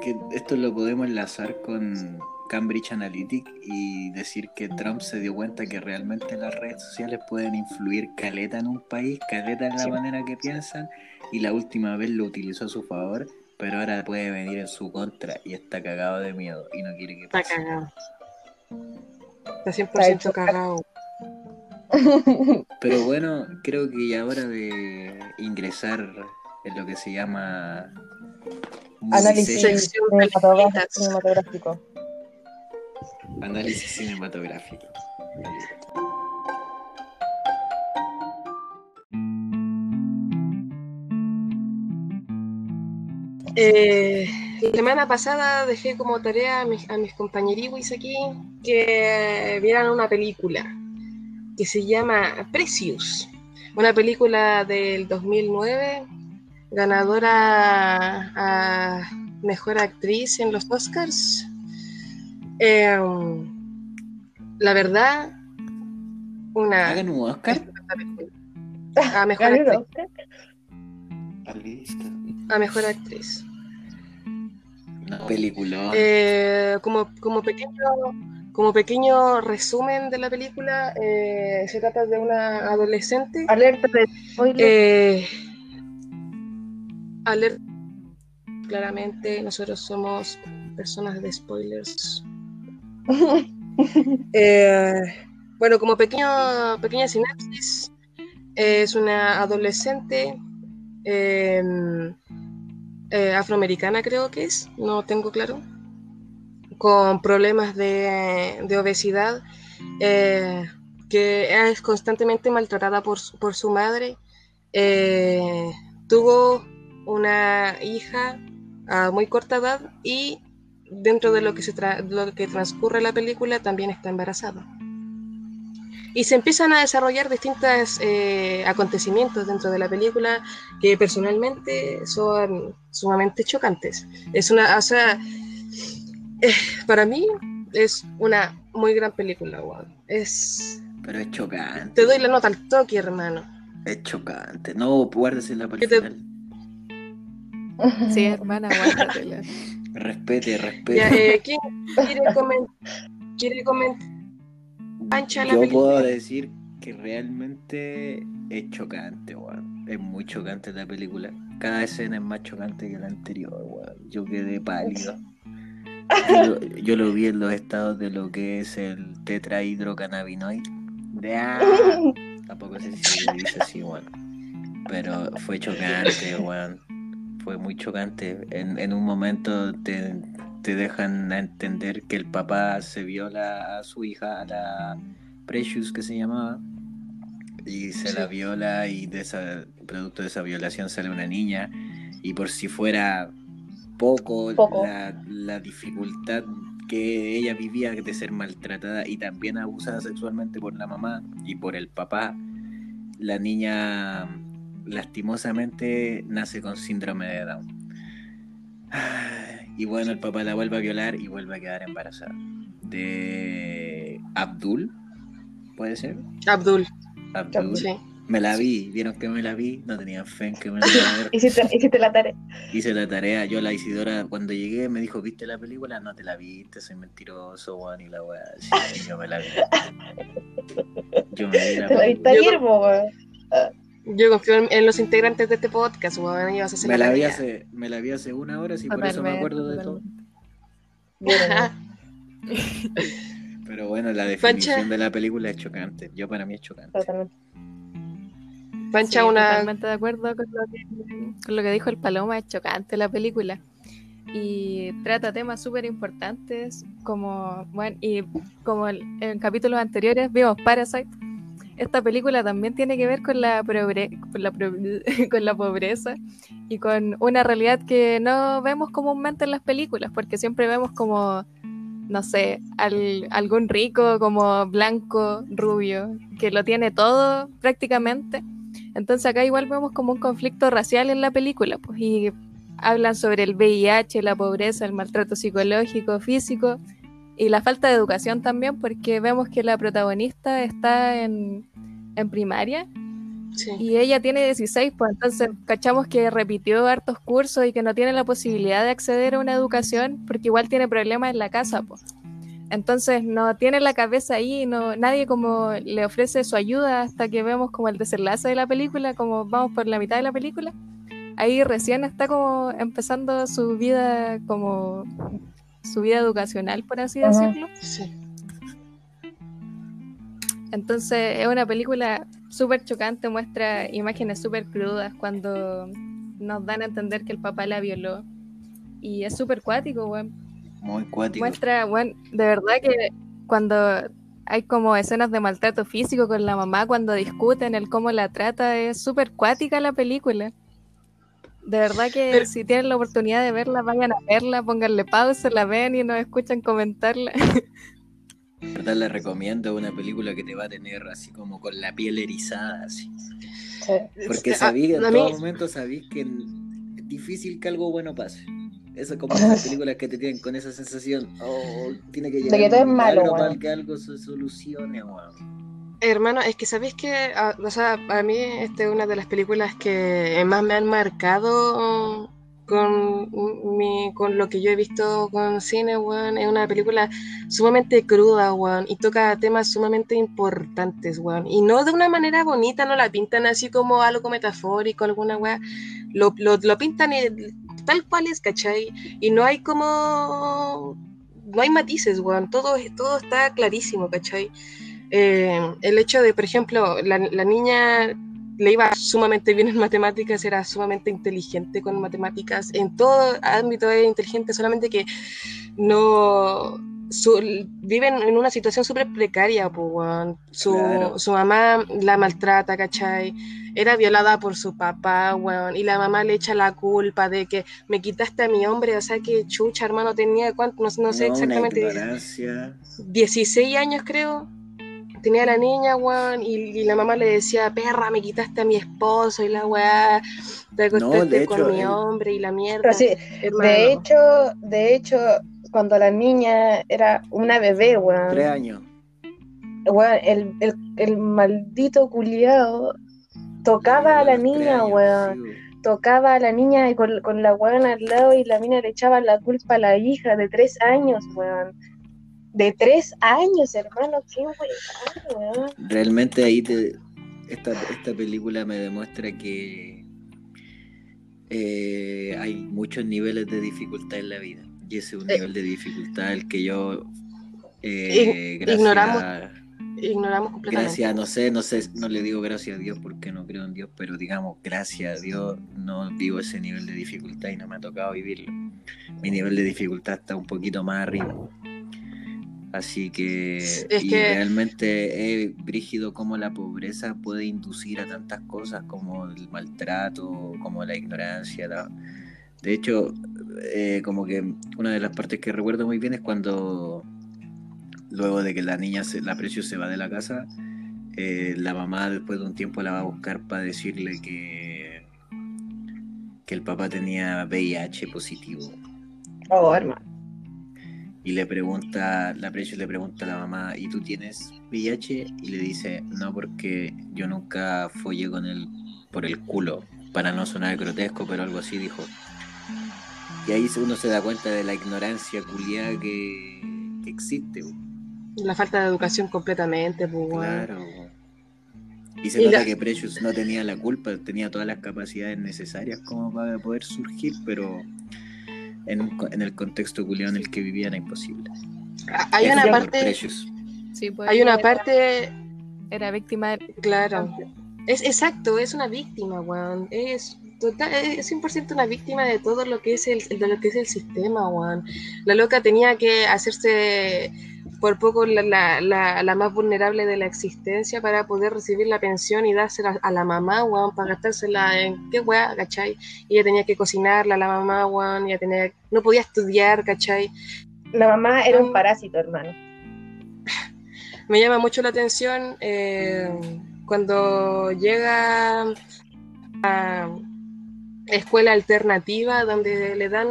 que esto lo podemos enlazar con Cambridge Analytica y decir que Trump se dio cuenta que realmente las redes sociales pueden influir caleta en un país, caleta en la Sí. manera que piensan y la última vez lo utilizó a su favor, pero ahora puede venir en su contra y está cagado de miedo y no quiere que Está pase. cagado. Está 100% hecho cagado. Pero bueno, creo que ya hora de ingresar en lo que se llama Análisis Sección cinematográfico. Análisis cinematográfico. Eh, la semana pasada dejé como tarea a mis, a mis compañeriwis aquí que vieran una película que se llama Precious, una película del 2009, ganadora a Mejor Actriz en los Oscars. Eh, la verdad, una... Hagan un Oscar. (laughs) A mejor, ¿Ganó el actriz, Oscar? A mejor actriz. Una película. Eh, como, como, pequeño, como pequeño resumen de la película, eh, se trata de una adolescente. Alerta de spoiler. Eh, aler- claramente, nosotros somos personas de spoilers. (laughs) Eh, bueno, como pequeño, pequeña sinapsis, es una adolescente eh, eh, afroamericana, creo que es, no tengo claro, con problemas de, de obesidad, eh, que es constantemente maltratada por, por su madre. Eh, tuvo una hija a muy corta edad y dentro de lo que, se tra- lo que transcurre la película también está embarazada. Y se empiezan a desarrollar distintos acontecimientos dentro de la película que personalmente son sumamente chocantes. Es una, o sea, eh, para mí es una muy gran película, weón. Es, Pero es chocante. te doy la nota al toque, hermano. Es chocante. No, guárdesela para ¿Qué el te- final. Sí, hermana, guárdatela. Respete, respete. Ya, eh, (laughs) ¿Quién quiere comentar? ¿Quiere comentar? La Yo película. puedo decir que realmente es chocante, weón. Es muy chocante la película. Cada escena es más chocante que la anterior, weón. Yo quedé pálido. Yo lo, yo lo vi en los estados de lo que es el tetrahidrocannabinoid. Ah, tampoco sé si se dice así, weón. Pero fue chocante, weón. Fue muy chocante. En, en un momento te, te dejan a entender que el papá se viola a su hija, a la Precious que se llamaba, y se la viola y de esa, producto de esa violación sale una niña y por si fuera poco, Poco. La, la dificultad que ella vivía de ser maltratada y también abusada sexualmente por la mamá y por el papá, la niña lastimosamente nace con síndrome de Down. Y bueno, el papá la vuelve a violar y vuelve a quedar embarazada. De Abdul, ¿puede ser? Abdul, Abdul. sí. Me la vi, vieron que me la vi, no tenían fe en que me la iba a ver. (laughs) Hiciste, hiciste la tarea. Hice la tarea, yo la Isidora, cuando llegué me dijo, ¿viste la película? No te la viste, soy mentiroso, weón, y la weá. Sí, yo me la vi. Yo me vi la (laughs) Te la viste ayer, weón. Yo confío en, en los integrantes de este podcast, weón, y vas a hacer Me la, vi hace, me la vi hace una hora, sí, por eso me acuerdo de todo. (laughs) Pero bueno, la definición Pancha. de la película es chocante. Yo para mí es chocante. totalmente. Pancha, Sí, una. Totalmente de acuerdo con lo, que, con lo que dijo el Paloma, es chocante la película. Y trata temas súper importantes, como, bueno, y como en capítulos anteriores vimos Parasite. Esta película también tiene que ver (laughs) con la, pobreza y con una realidad que no vemos comúnmente en las películas, porque siempre vemos como, no sé, al- algún rico como blanco, rubio, que lo tiene todo prácticamente. Entonces acá igual vemos como un conflicto racial en la película, pues, y hablan sobre el VIH, la pobreza, el maltrato psicológico, físico y la falta de educación también, porque vemos que la protagonista está en, en primaria Sí. y ella tiene 16, pues entonces cachamos que repitió hartos cursos y que no tiene la posibilidad de acceder a una educación porque igual tiene problemas en la casa, pues. Entonces no tiene la cabeza ahí, no, nadie como le ofrece su ayuda hasta que vemos como el desenlace de la película, como vamos por la mitad de la película. Ahí recién está como empezando su vida como su vida educacional, por así Ajá. decirlo. Sí. Entonces es una película súper chocante, muestra imágenes súper crudas cuando nos dan a entender que el papá la violó. Y es súper cuático, weón. Muy cuático. Muestra, weón, de verdad que cuando hay como escenas de maltrato físico con la mamá, cuando discuten el cómo la trata, es súper cuática la película. De verdad que Pero- si tienen la oportunidad de verla, vayan a verla, pónganle pausa, la ven y nos escuchan comentarla. En verdad la recomiendo, una película que te va a tener así como con la piel erizada, así. Sí. Porque Ah, sabí, en a mí- todo momento sabís que es difícil que algo bueno pase. Eso es como esas (laughs) películas que te tienen con esa sensación, oh, tiene que De llegar que todo es malo, para que algo se solucione, weón. Hermano, es que sabéis que, ah, o sea, para mí esta es una de las películas que más me han marcado con, mi, con lo que yo he visto con cine, weón. Es una película sumamente cruda, weón, y toca temas sumamente importantes, weón. Y no de una manera bonita, no la pintan así como algo metafórico, alguna weá. Lo, lo, lo pintan tal cual es, ¿cachai? Y no hay como... No hay matices, weón. Todo, todo está clarísimo, ¿cachai? Eh, el hecho de, por ejemplo, la, la niña le iba sumamente bien en matemáticas, era sumamente inteligente con matemáticas, en todo ámbito era inteligente, solamente que no su- viven en una situación súper precaria, su, Claro. su mamá la maltrata, ¿cachai? Era violada por su papá, weón, y la mamá le echa la culpa de que me quitaste a mi hombre, o sea que chucha, hermano, tenía cuánto, no, no sé No, exactamente, ignorancia. 16 años creo. Tenía la niña, weón, y, y la mamá le decía, perra, me quitaste a mi esposo y la weá, te acostaste con hecho, mi hombre y la mierda. Pero sí, de hecho, de hecho, cuando la niña era una bebé, weón, Tres años. weón, el, el, el maldito culiado tocaba a la niña, años, weón. sí. Tocaba a la niña y con, con la weón al lado y la mina le echaba la culpa a la hija de tres años, weón. De tres años, hermano, qué weón. Realmente ahí te, esta, esta película me demuestra que eh, hay muchos niveles de dificultad en la vida. Y ese es un Eh. nivel de dificultad el que yo eh, gracias, ignoramos Ignoramos completamente. gracias, no sé, no sé, no le digo gracias a Dios porque no creo en Dios, pero digamos, gracias a Dios no vivo ese nivel de dificultad y no me ha tocado vivirlo. mi nivel de dificultad está un poquito más arriba. Así que, Es y que- realmente es brígido cómo la pobreza puede inducir a tantas cosas como el maltrato, como la ignorancia. la- De hecho, eh, como que una de las partes que recuerdo muy bien es cuando, luego de que la niña, se, la precio se va de la casa, eh, la mamá después de un tiempo la va a buscar para decirle que, que el papá tenía VIH positivo. Oh, hermano. Y le pregunta, la Precious le pregunta a la mamá, ¿y tú tienes VIH? Y le dice, no, porque yo nunca follé con él por el culo, para no sonar grotesco, pero algo así dijo. Y ahí uno se da cuenta de la ignorancia culiada que, que existe. La falta de educación completamente, pues. Claro. Y se Y nota la- que Precious no tenía la culpa, tenía todas las capacidades necesarias como para poder surgir, pero en, un co- en el contexto culiado en el que vivían era imposible. Hay Eso una parte. Sí, pues, hay una era- parte, Era víctima del claro. Es exacto, es una víctima, weón. Es total, es 100% una víctima de todo lo que es el, de lo que es el sistema, weón. La loca tenía que hacerse por poco la, la, la, la más vulnerable de la existencia para poder recibir la pensión y dársela a la mamá, weón, para gastársela en qué weá, ¿cachai? Y ella tenía que cocinarla a la mamá, weón, ella tenía, no podía estudiar, ¿cachai? La mamá era un parásito, hermano. me llama mucho la atención eh, cuando llega a escuela alternativa donde le dan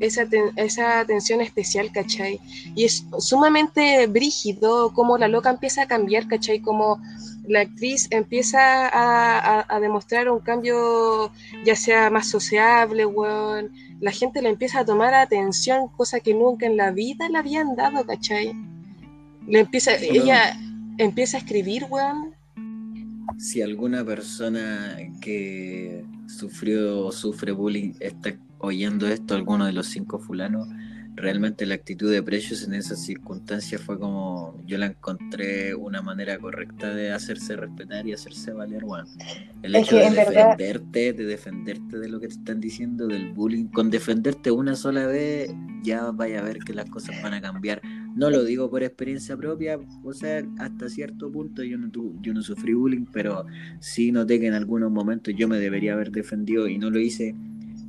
esa, esa atención especial, ¿cachai? Y es sumamente brígido cómo la loca empieza a cambiar, ¿cachai? Como la actriz empieza a, a- a demostrar un cambio ya sea más sociable, weón. La gente le empieza a tomar atención, cosa que nunca en la vida le habían dado, ¿cachai? Le empieza, Bueno. ella empieza a escribir, weón. Si alguna persona que sufrió o sufre bullying está oyendo esto, alguno de los cinco fulanos, realmente la actitud de Precious en esas circunstancias fue como yo la encontré una manera correcta de hacerse respetar y hacerse valer, bueno. El Es hecho que de en verdad- defenderte, de defenderte de lo que te están diciendo, del bullying, con defenderte una sola vez, ya vaya a ver que las cosas van a cambiar. No lo digo por experiencia propia, o sea, hasta cierto punto yo no, tu- yo no sufrí bullying, pero sí noté que en algunos momentos yo me debería haber defendido y no lo hice.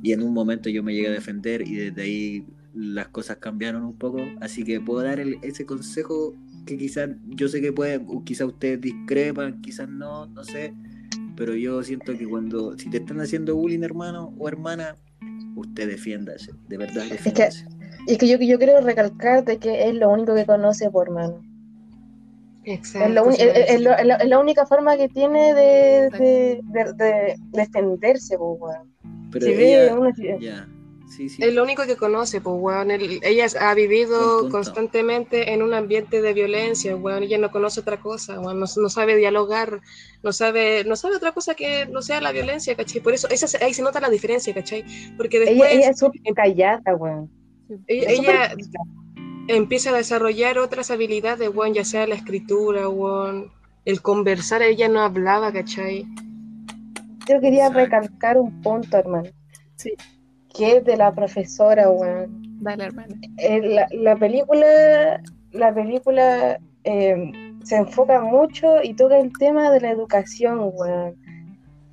Y en un momento yo me llegué a defender y desde ahí las cosas cambiaron un poco. Así que puedo dar el- ese consejo que quizás yo sé que pueden, quizás ustedes discrepan, quizás no, no sé. Pero yo siento que cuando, si te están haciendo bullying, hermano o hermana, usted defiéndase, de verdad defiéndase. Y es que yo, yo quiero recalcar de que es lo único que conoce por mano. Exacto. Es, lo sí, es- es lo- es lo- es la única forma que tiene de, de, de- de defenderse, po, weón. Pero Si ella- una- ya, sí, sí. Es lo único que conoce, pues, weón. El- ella ha vivido constantemente en un ambiente de violencia, weón. Ella no conoce otra cosa, weón. No, no sabe dialogar, no sabe, no sabe otra cosa que no sea la violencia, ¿cachai? Por eso esa, ahí se nota la diferencia, ¿cachai? Porque ella, después ella es súper callada, weón. Ella, empieza a desarrollar otras habilidades, weón, ya sea la escritura, weón. El conversar, ella no hablaba, ¿cachai? Yo quería Exacto. recalcar un punto, hermano. Sí. Que es de la profesora, weón. Dale, hermana. Eh, la, la película, la película eh, se enfoca mucho y toca el tema de la educación, weón.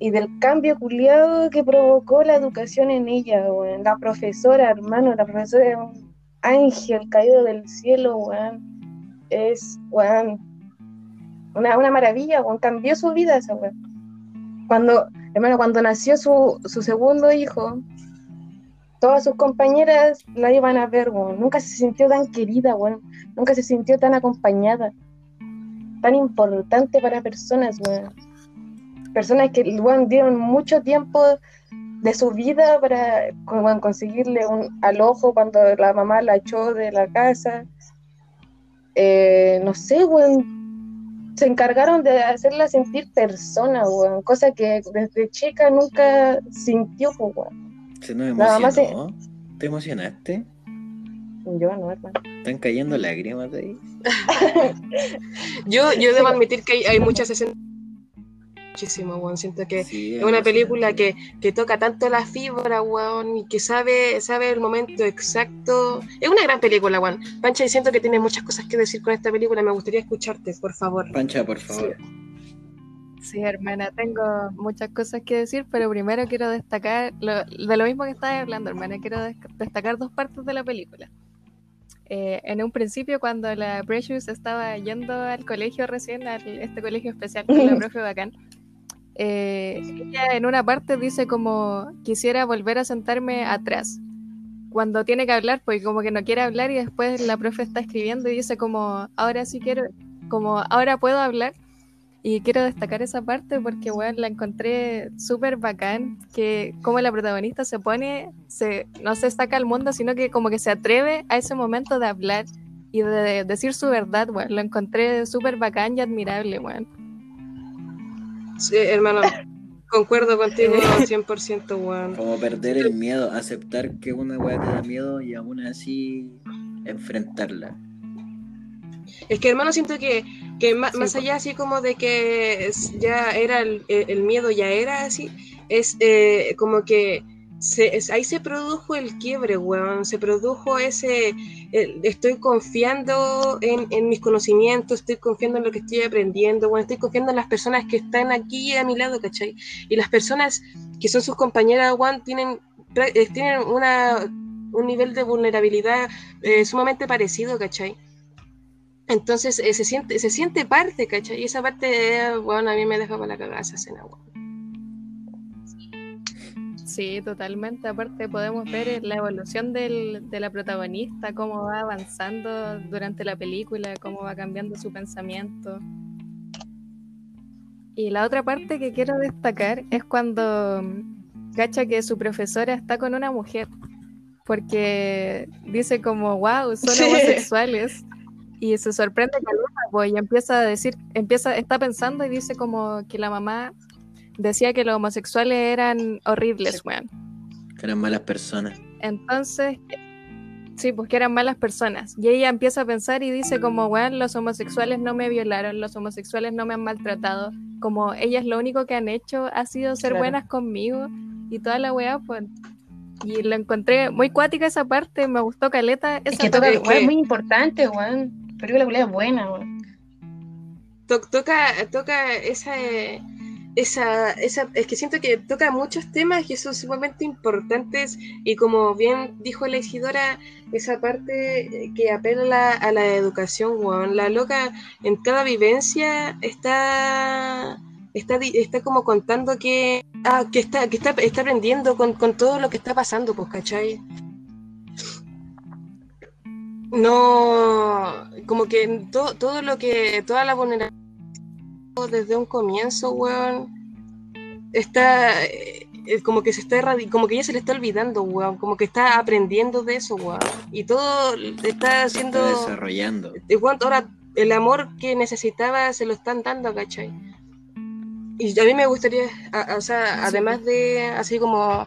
Y del cambio culiado que provocó la educación en ella, weón. La profesora, hermano, la profesora es un ángel caído del cielo, weón. Es, weón, una, una maravilla, weón. Cambió su vida esa weón. Cuando, hermano, cuando nació su, su segundo hijo, todas sus compañeras la iban a ver, weón. Nunca se sintió tan querida, weón. Nunca se sintió tan acompañada. Tan importante para personas, weón. Personas que, weón, dieron mucho tiempo de su vida para conseguirle un alojo cuando la mamá la echó de la casa. Eh, no sé, weón. Se encargaron de hacerla sentir persona. Cosa que desde chica nunca sintió, pues. Se nos se-. ¿Te emocionaste? Yo no, hermano. ¿Están cayendo lágrimas de ahí? (laughs) Yo, yo debo admitir que hay, hay muchas escenas muchísimo, weón. Siento que Sí, es una película que, que toca tanto la fibra, weón, y que sabe, sabe el momento exacto. Es una gran película, weón. Pancha, y siento que tienes muchas cosas que decir con esta película. Me gustaría escucharte, por favor. Pancha, por favor. Sí, hermana, tengo muchas cosas que decir, pero primero quiero destacar lo- de lo mismo que estabas hablando, hermana. Quiero des- destacar dos partes de la película. Eh, en un principio, cuando la Precious estaba yendo al colegio recién, a este colegio especial con la (laughs) profe Bacán, eh, ella en una parte dice como quisiera volver a sentarme atrás. Cuando tiene que hablar, pues como que no quiere hablar y después la profe está escribiendo y dice como ahora sí quiero, como ahora puedo hablar. Y quiero destacar esa parte porque, bueno, la encontré súper bacán, que como la protagonista se pone, se, no se saca al mundo, sino que como que se atreve a ese momento de hablar y de, decir su verdad, bueno, lo encontré súper bacán y admirable, bueno. Sí, hermano, concuerdo contigo (laughs) 100%, weón. Como perder el miedo, aceptar que una weá te da miedo y aún así enfrentarla. Es que, hermano, siento que, que Sí, más po. allá así como de que es- ya era el, el miedo, ya era así, es eh, como que se- ahí se produjo el quiebre, weón. Se produjo ese, el- estoy confiando en, mis conocimientos, estoy confiando en lo que estoy aprendiendo, weón. Estoy confiando en las personas que están aquí a mi lado, ¿cachai? Y las personas que son sus compañeras, weón, tienen, eh, tienen una, un nivel de vulnerabilidad eh, sumamente parecido, ¿cachai? Entonces eh, se siente se siente parte, ¿cachai? Y esa parte, eh, bueno, a mí me deja para la cagada esa escena, weón. Sí, totalmente. Aparte podemos ver eh, la evolución del- de la protagonista, cómo va avanzando durante la película, cómo va cambiando su pensamiento. Y la otra parte que quiero destacar es cuando mm, cacha que su profesora está con una mujer, porque dice como, wow, son Sí. homosexuales. Y se sorprende que y empieza a decir, empieza, está pensando y dice como que la mamá decía que los homosexuales eran horribles, weón. Que eran malas personas. Entonces, sí, pues que eran malas personas. Y ella empieza a pensar y dice como, weón, los homosexuales no me violaron, los homosexuales no me han maltratado. Como ellas lo único que han hecho ha sido ser Claro. buenas conmigo y toda la weá, pues. Y lo encontré muy cuática esa parte, me gustó Caleta. Esa Es que toca, es muy importante, weón. La película es buena, weón. To- toca toca esa, eh, esa esa es que siento que toca muchos temas que son sumamente importantes y como bien dijo la Isidora esa parte que apela a la educación weón. la loca en cada vivencia está está está como contando que ah, que está que está, está aprendiendo con, con todo lo que está pasando pues ¿cachai? no como que todo, todo lo que toda la vulnerabilidad desde un comienzo weón está eh, eh, como que se está como que ya se le está olvidando weón como que está aprendiendo de eso weón y todo está haciendo está desarrollando. de cuánto ahora el amor que necesitaba se lo están dando, ¿cachai? Y a mí me gustaría, a- a- o sea, Sí, además de, así como,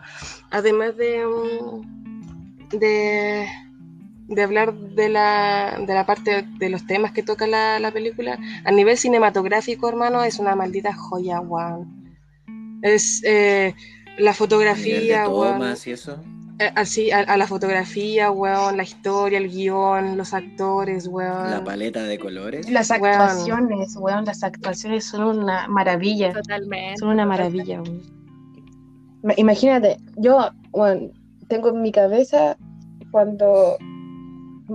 además de, mm, de, de hablar de la, de la parte de los temas que toca la, la película, a nivel cinematográfico, hermano, es una maldita joya, weón. Es eh, la fotografía, weón. y eso. Eh, así, a, a la fotografía, weón, la historia, el guion, los actores, weón. La paleta de colores. Las Weón. actuaciones, weón, las actuaciones son una maravilla. Totalmente. Son una maravilla, weón. Ma- Imagínate, yo, bueno, tengo en mi cabeza cuando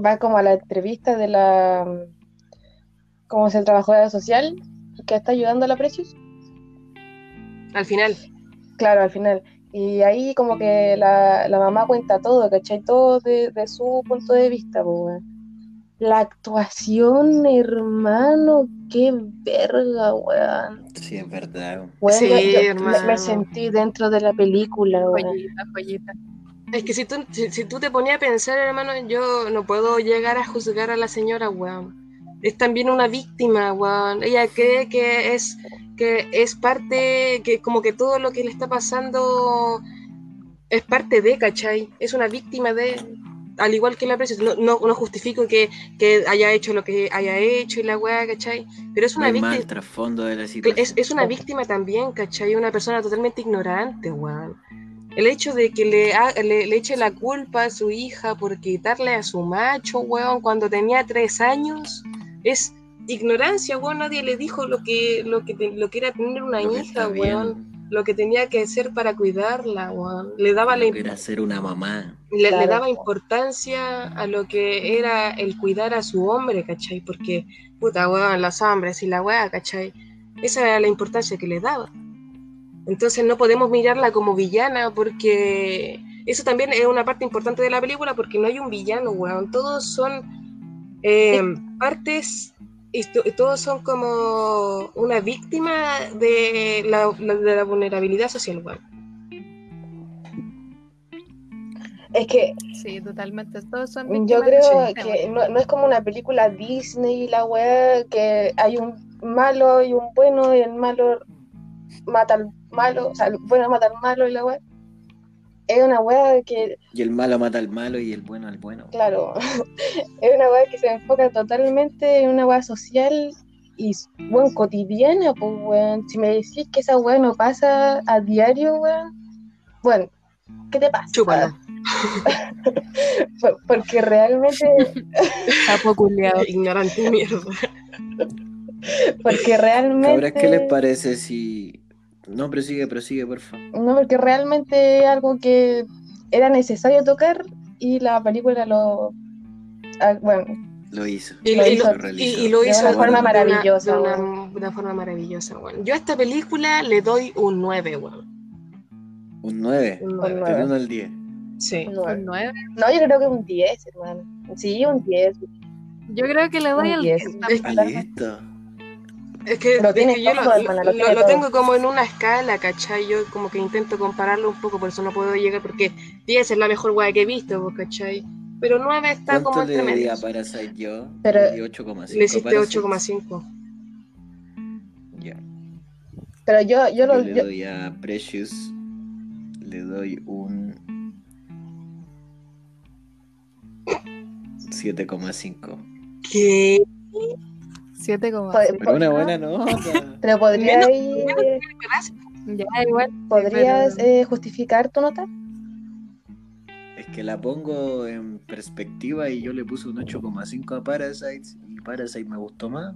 va como a la entrevista de la, como es el trabajadora social que está ayudando a la Precious, Al final. claro, al final. Y ahí como que la, la mamá cuenta todo, ¿cachai? Todo de, de su punto de vista, weón. La actuación, hermano, qué verga, weón. Sí, es verdad. Weón, Sí, yo- yo me- hermano. me sentí dentro de la película, weón. Joyita, joyita. Es que si tú, si, si tú te ponías a pensar, hermano, yo no puedo llegar a juzgar a la señora, weón. Es también una víctima, weón. Ella cree que es, que es parte, que como que todo lo que le está pasando es parte de, ¿cachai? Es una víctima de... al igual que la Precious, no, no, no justifico que, que haya hecho lo que haya hecho y la weá, ¿cachai? Pero es una víctima. mal trasfondo de la situación. Es, es una víctima también, ¿cachai? Una persona totalmente ignorante, weón. El hecho de que le, ha- le, le eche la culpa a su hija por quitarle a su macho, weón, cuando tenía tres años, es ignorancia, weón. Nadie le dijo lo que, lo que, lo que era tener una Lo hija, weón. Lo que tenía que hacer para cuidarla, weón. Le daba la que era ser una mamá. le, daba importancia a lo que era el cuidar a su hombre, ¿cachai? Porque, puta, weón, los hombres y la weá, ¿cachai? Esa era la importancia que le daba. Entonces no podemos mirarla como villana porque eso también es una parte importante de la película porque no hay un villano, weón. Todos son eh, partes y todos son como una víctima de la, la- de la vulnerabilidad social, weón. Es que Sí, totalmente. Todos son yo víctimas creo que no, no es como una película Disney y la weá, que hay un malo y un bueno y el malo mata al malo, o sea, el bueno mata al malo y la weá. Es una weá que, Y el malo mata al malo y el bueno al bueno. claro, (laughs) es una weá que se enfoca totalmente en una weá social y, bueno, cotidiana, pues, weón. Si me decís que esa weá no pasa a diario, weón, bueno, ¿qué te pasa? Chúpalo. (laughs) Por- Porque realmente, (laughs) Sapo culiao. Ignorante mierda. porque realmente... ¿qué les parece si... No, prosigue, prosigue, por favor. No, porque realmente es algo que era necesario tocar y la película lo. ah, bueno, Lo hizo. Y, Lo y hizo- lo, y- y lo de hizo una de forma de maravillosa, de una, weón. de una forma maravillosa, weón. Yo a esta película le doy un 9, weón. Un 9. Un Un 9. nueve. De 1 al 10. Sí. no, Un nueve. no, yo creo que un 10, hermano. Sí, un 10. Yo creo que le doy Un el diez. 10 Es-. Es que, Lo es tiene que yo lo, hermana, lo lo- tiene lo tengo como en una escala, ¿cachai? Yo como que intento compararlo un poco, por eso no puedo llegar, porque 10 es la mejor weá que he visto, pues, ¿cachai? Pero 9 está como ¿Cuánto entre medio. a Parasite yo? Pero- Le di 8,5. Le hiciste Parasite. 8,5. Ya. Pero yo, yo, Yo le yo- doy a Precious. Le doy un 7,5. ¿Qué? 7 como Joder, (laughs) Pero una buena nota. pero podrías, Gracias. Ya, igual. podrías pero- eh, justificar tu nota. Es que la pongo en perspectiva y yo le puse un 8,5 a Parasite y Parasite me gustó más.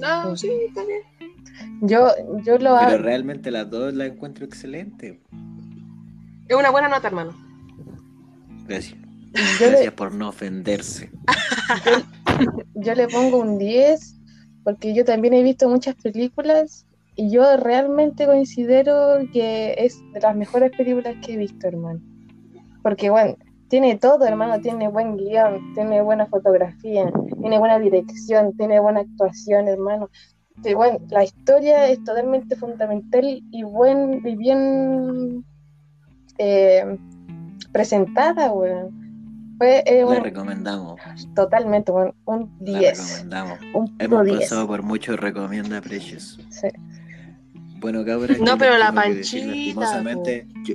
No, sí, está bien. Yo, yo lo Pero hago. realmente las dos las encuentro excelentes. Es una buena nota, hermano. Gracias. Yo le, Gracias por no ofenderse. (laughs) yo le pongo un 10 porque yo también he visto muchas películas y yo realmente considero que es de las mejores películas que he visto, hermano. Porque, bueno, tiene todo, hermano, tiene buen guion, tiene buena fotografía, tiene buena dirección, tiene buena actuación, hermano. Que, bueno, la historia es totalmente fundamental y, buen, y bien eh, presentada, weón. Fue eh, un- recomendamos. totalmente, un La 10. recomendamos. Un Hemos puro 10. pasado por mucho recomienda Precious. Sí. Bueno, cabra. No, ¿qué pero la decir? Panchita, yo-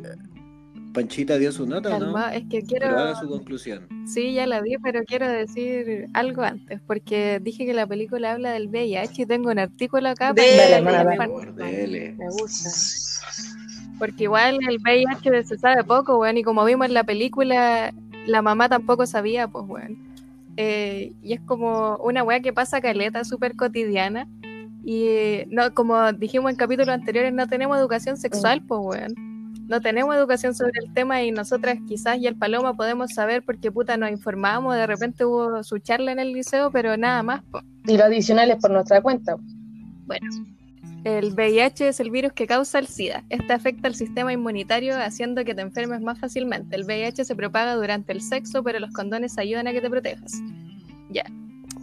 Panchita dio su nota, ¿no? Es que Pero haga quiero. su conclusión. Sí, ya la vi, pero quiero decir algo antes, porque dije que la película habla del VIH y tengo un artículo acá para Dele. Me gusta. Porque igual el VIH se sabe poco, weón, y como vimos en la película, la mamá tampoco sabía, pues, weón. Eh, y es como una weá que pasa caleta, súper cotidiana. Y eh, no, como dijimos en capítulos anteriores, no tenemos educación sexual, pues, weón. No tenemos educación sobre el tema y nosotras quizás y el Paloma podemos saber porque puta nos informamos, de repente hubo su charla en el liceo, pero nada más, pues. Y lo adicional es por nuestra cuenta. Bueno, el VIH es el virus que causa el SIDA. Este afecta al sistema inmunitario haciendo que te enfermes más fácilmente. El VIH se propaga durante el sexo, pero los condones ayudan a que te protejas. Ya.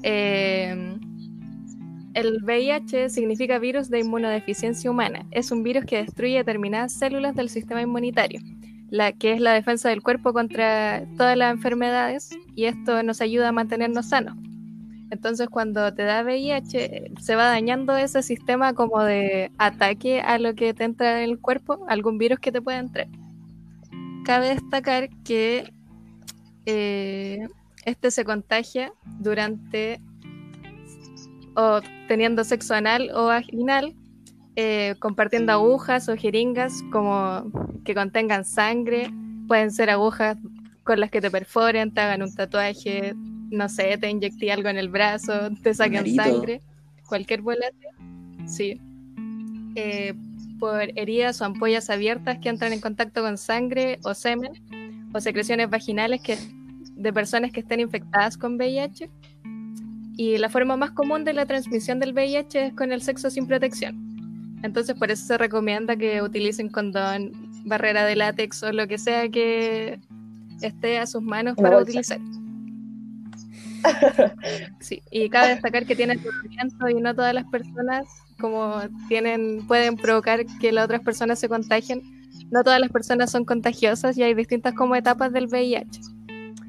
Eh, el VIH significa virus de inmunodeficiencia humana. Es un virus que destruye determinadas células del sistema inmunitario, la, que es la defensa del cuerpo contra todas las enfermedades, y esto nos ayuda a mantenernos sanos. Entonces, cuando te da VIH, se va dañando ese sistema como de ataque a lo que te entra en el cuerpo, algún virus que te pueda entrar. Cabe destacar que eh, este se contagia durante o teniendo sexo anal o vaginal, eh, compartiendo agujas o jeringas como que contengan sangre. Pueden ser agujas con las que te perforen, te hagan un tatuaje, no sé, te inyecté algo en el brazo, te Narito. sangre, cualquier volante. Sí. Eh, por heridas o ampollas abiertas que entran en contacto con sangre o semen o secreciones vaginales que, de personas que estén infectadas con VIH. Y la forma más común de la transmisión del VIH es con el sexo sin protección. Entonces por eso se recomienda que utilicen condón, barrera de látex o lo que sea que esté a sus manos para bolsa. utilizar. Sí, y cabe destacar que tiene tratamiento y no todas las personas como tienen pueden provocar que las otras personas se contagien. No todas las personas son contagiosas y hay distintas como etapas del VIH.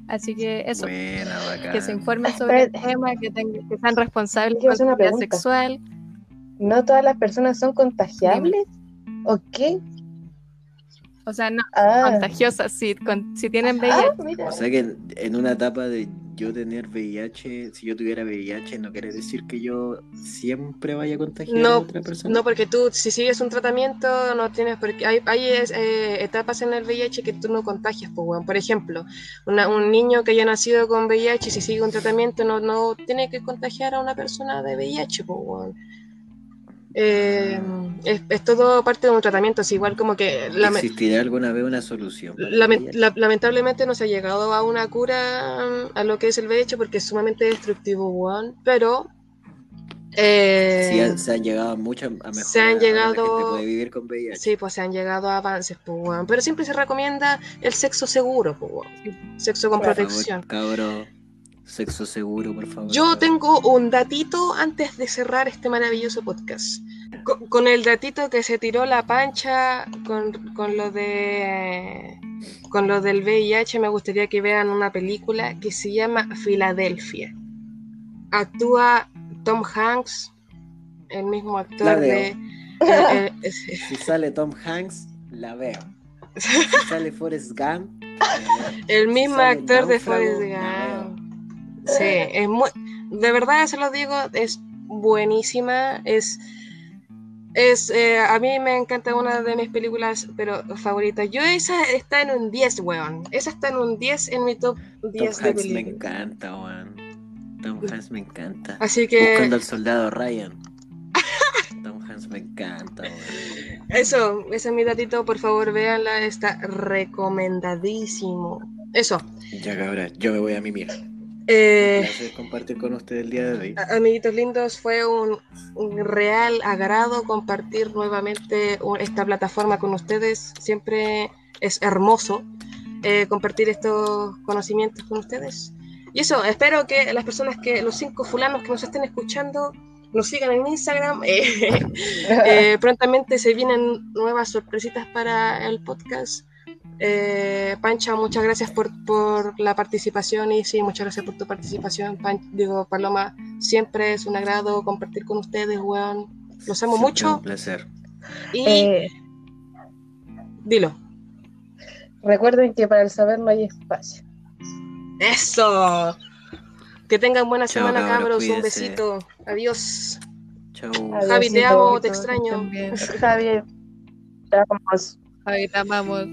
Así que eso, Buena, que se informen sobre el Pero- tema, que, tengan- que sean responsables con una vida pregunta. sexual. ¿No todas las personas son contagiables? ¿O qué? O sea, no Ah, contagiosas, si, con- si tienen ah, VIH. mira. O sea que en, en una etapa de yo tener VIH, si yo tuviera VIH, no quiere decir que yo siempre vaya a contagiar a otra persona. No, porque tú, si sigues un tratamiento, no tienes porque hay, hay es- eh, etapas en el VIH que tú no contagias, pues, weón. Por ejemplo, una- un niño que haya nacido con VIH, si sigue un tratamiento, no, no tiene que contagiar a una persona de VIH, pues, weón. Eh, es, es todo parte de un tratamiento, es igual como que ¿Existirá alguna vez una solución? la- lamentablemente no se ha llegado a una cura mm, a lo que es el VIH porque es sumamente destructivo. Pero eh, Sí, han- se han llegado a muchas a mejorar. se han La llegado- puede vivir con VIH. Sí, pues se han llegado a avances, pues. Pero siempre se recomienda el sexo seguro, pues. Sexo con. Por protección. favor, cabro, sexo seguro, por favor. Yo tengo un datito antes de cerrar este maravilloso podcast. Co- Con, el datito que se tiró la pancha con, con lo de con lo del VIH, me gustaría que vean una película que se llama Filadelfia. Actúa Tom Hanks, el mismo La actor veo. de. eh, eh, (laughs) Si sale Tom Hanks, la veo. (laughs) Si sale Forrest Gump, la veo. el mismo actor de Forrest Gump. Sí, es muy. De verdad, se lo digo, es buenísima. Es. Es, eh, a mí me encanta una de mis películas pero favoritas. Yo esa está en un 10, weón. Esa está en un 10 en mi top 10 Tom de Hanks me películas. encanta, weón. Tom Hanks me encanta. Así que Buscando al soldado Ryan. (laughs) Tom Hanks me encanta, weón. eso, ese es mi datito, por favor, véanla, está recomendadísimo. Eso. Ya cabra, yo me voy a mimir. Eh, Gracias compartir con ustedes el día de hoy. A- Amiguitos lindos, fue un, un real agrado compartir nuevamente esta plataforma con ustedes. Siempre es hermoso eh, compartir estos conocimientos con ustedes. Y eso, espero que las personas que, los cinco fulanos que nos estén escuchando, nos sigan en Instagram. (laughs) Eh, (laughs) eh, prontamente se vienen nuevas sorpresitas para el podcast. Eh, Pancha, muchas gracias por, por la participación y sí, muchas gracias por tu participación. Pan- digo, Paloma, siempre es un agrado compartir con ustedes, weón. Los amo Siempre mucho Un placer. y Eh, dilo. recuerden que para el saber no hay espacio. ¡Eso! Que tengan buena Chao, semana, cabros, cabros. Un besito. Adiós. Chau. Javi, te amo, te extraño. Javier, te amamos. Ahí te amamos.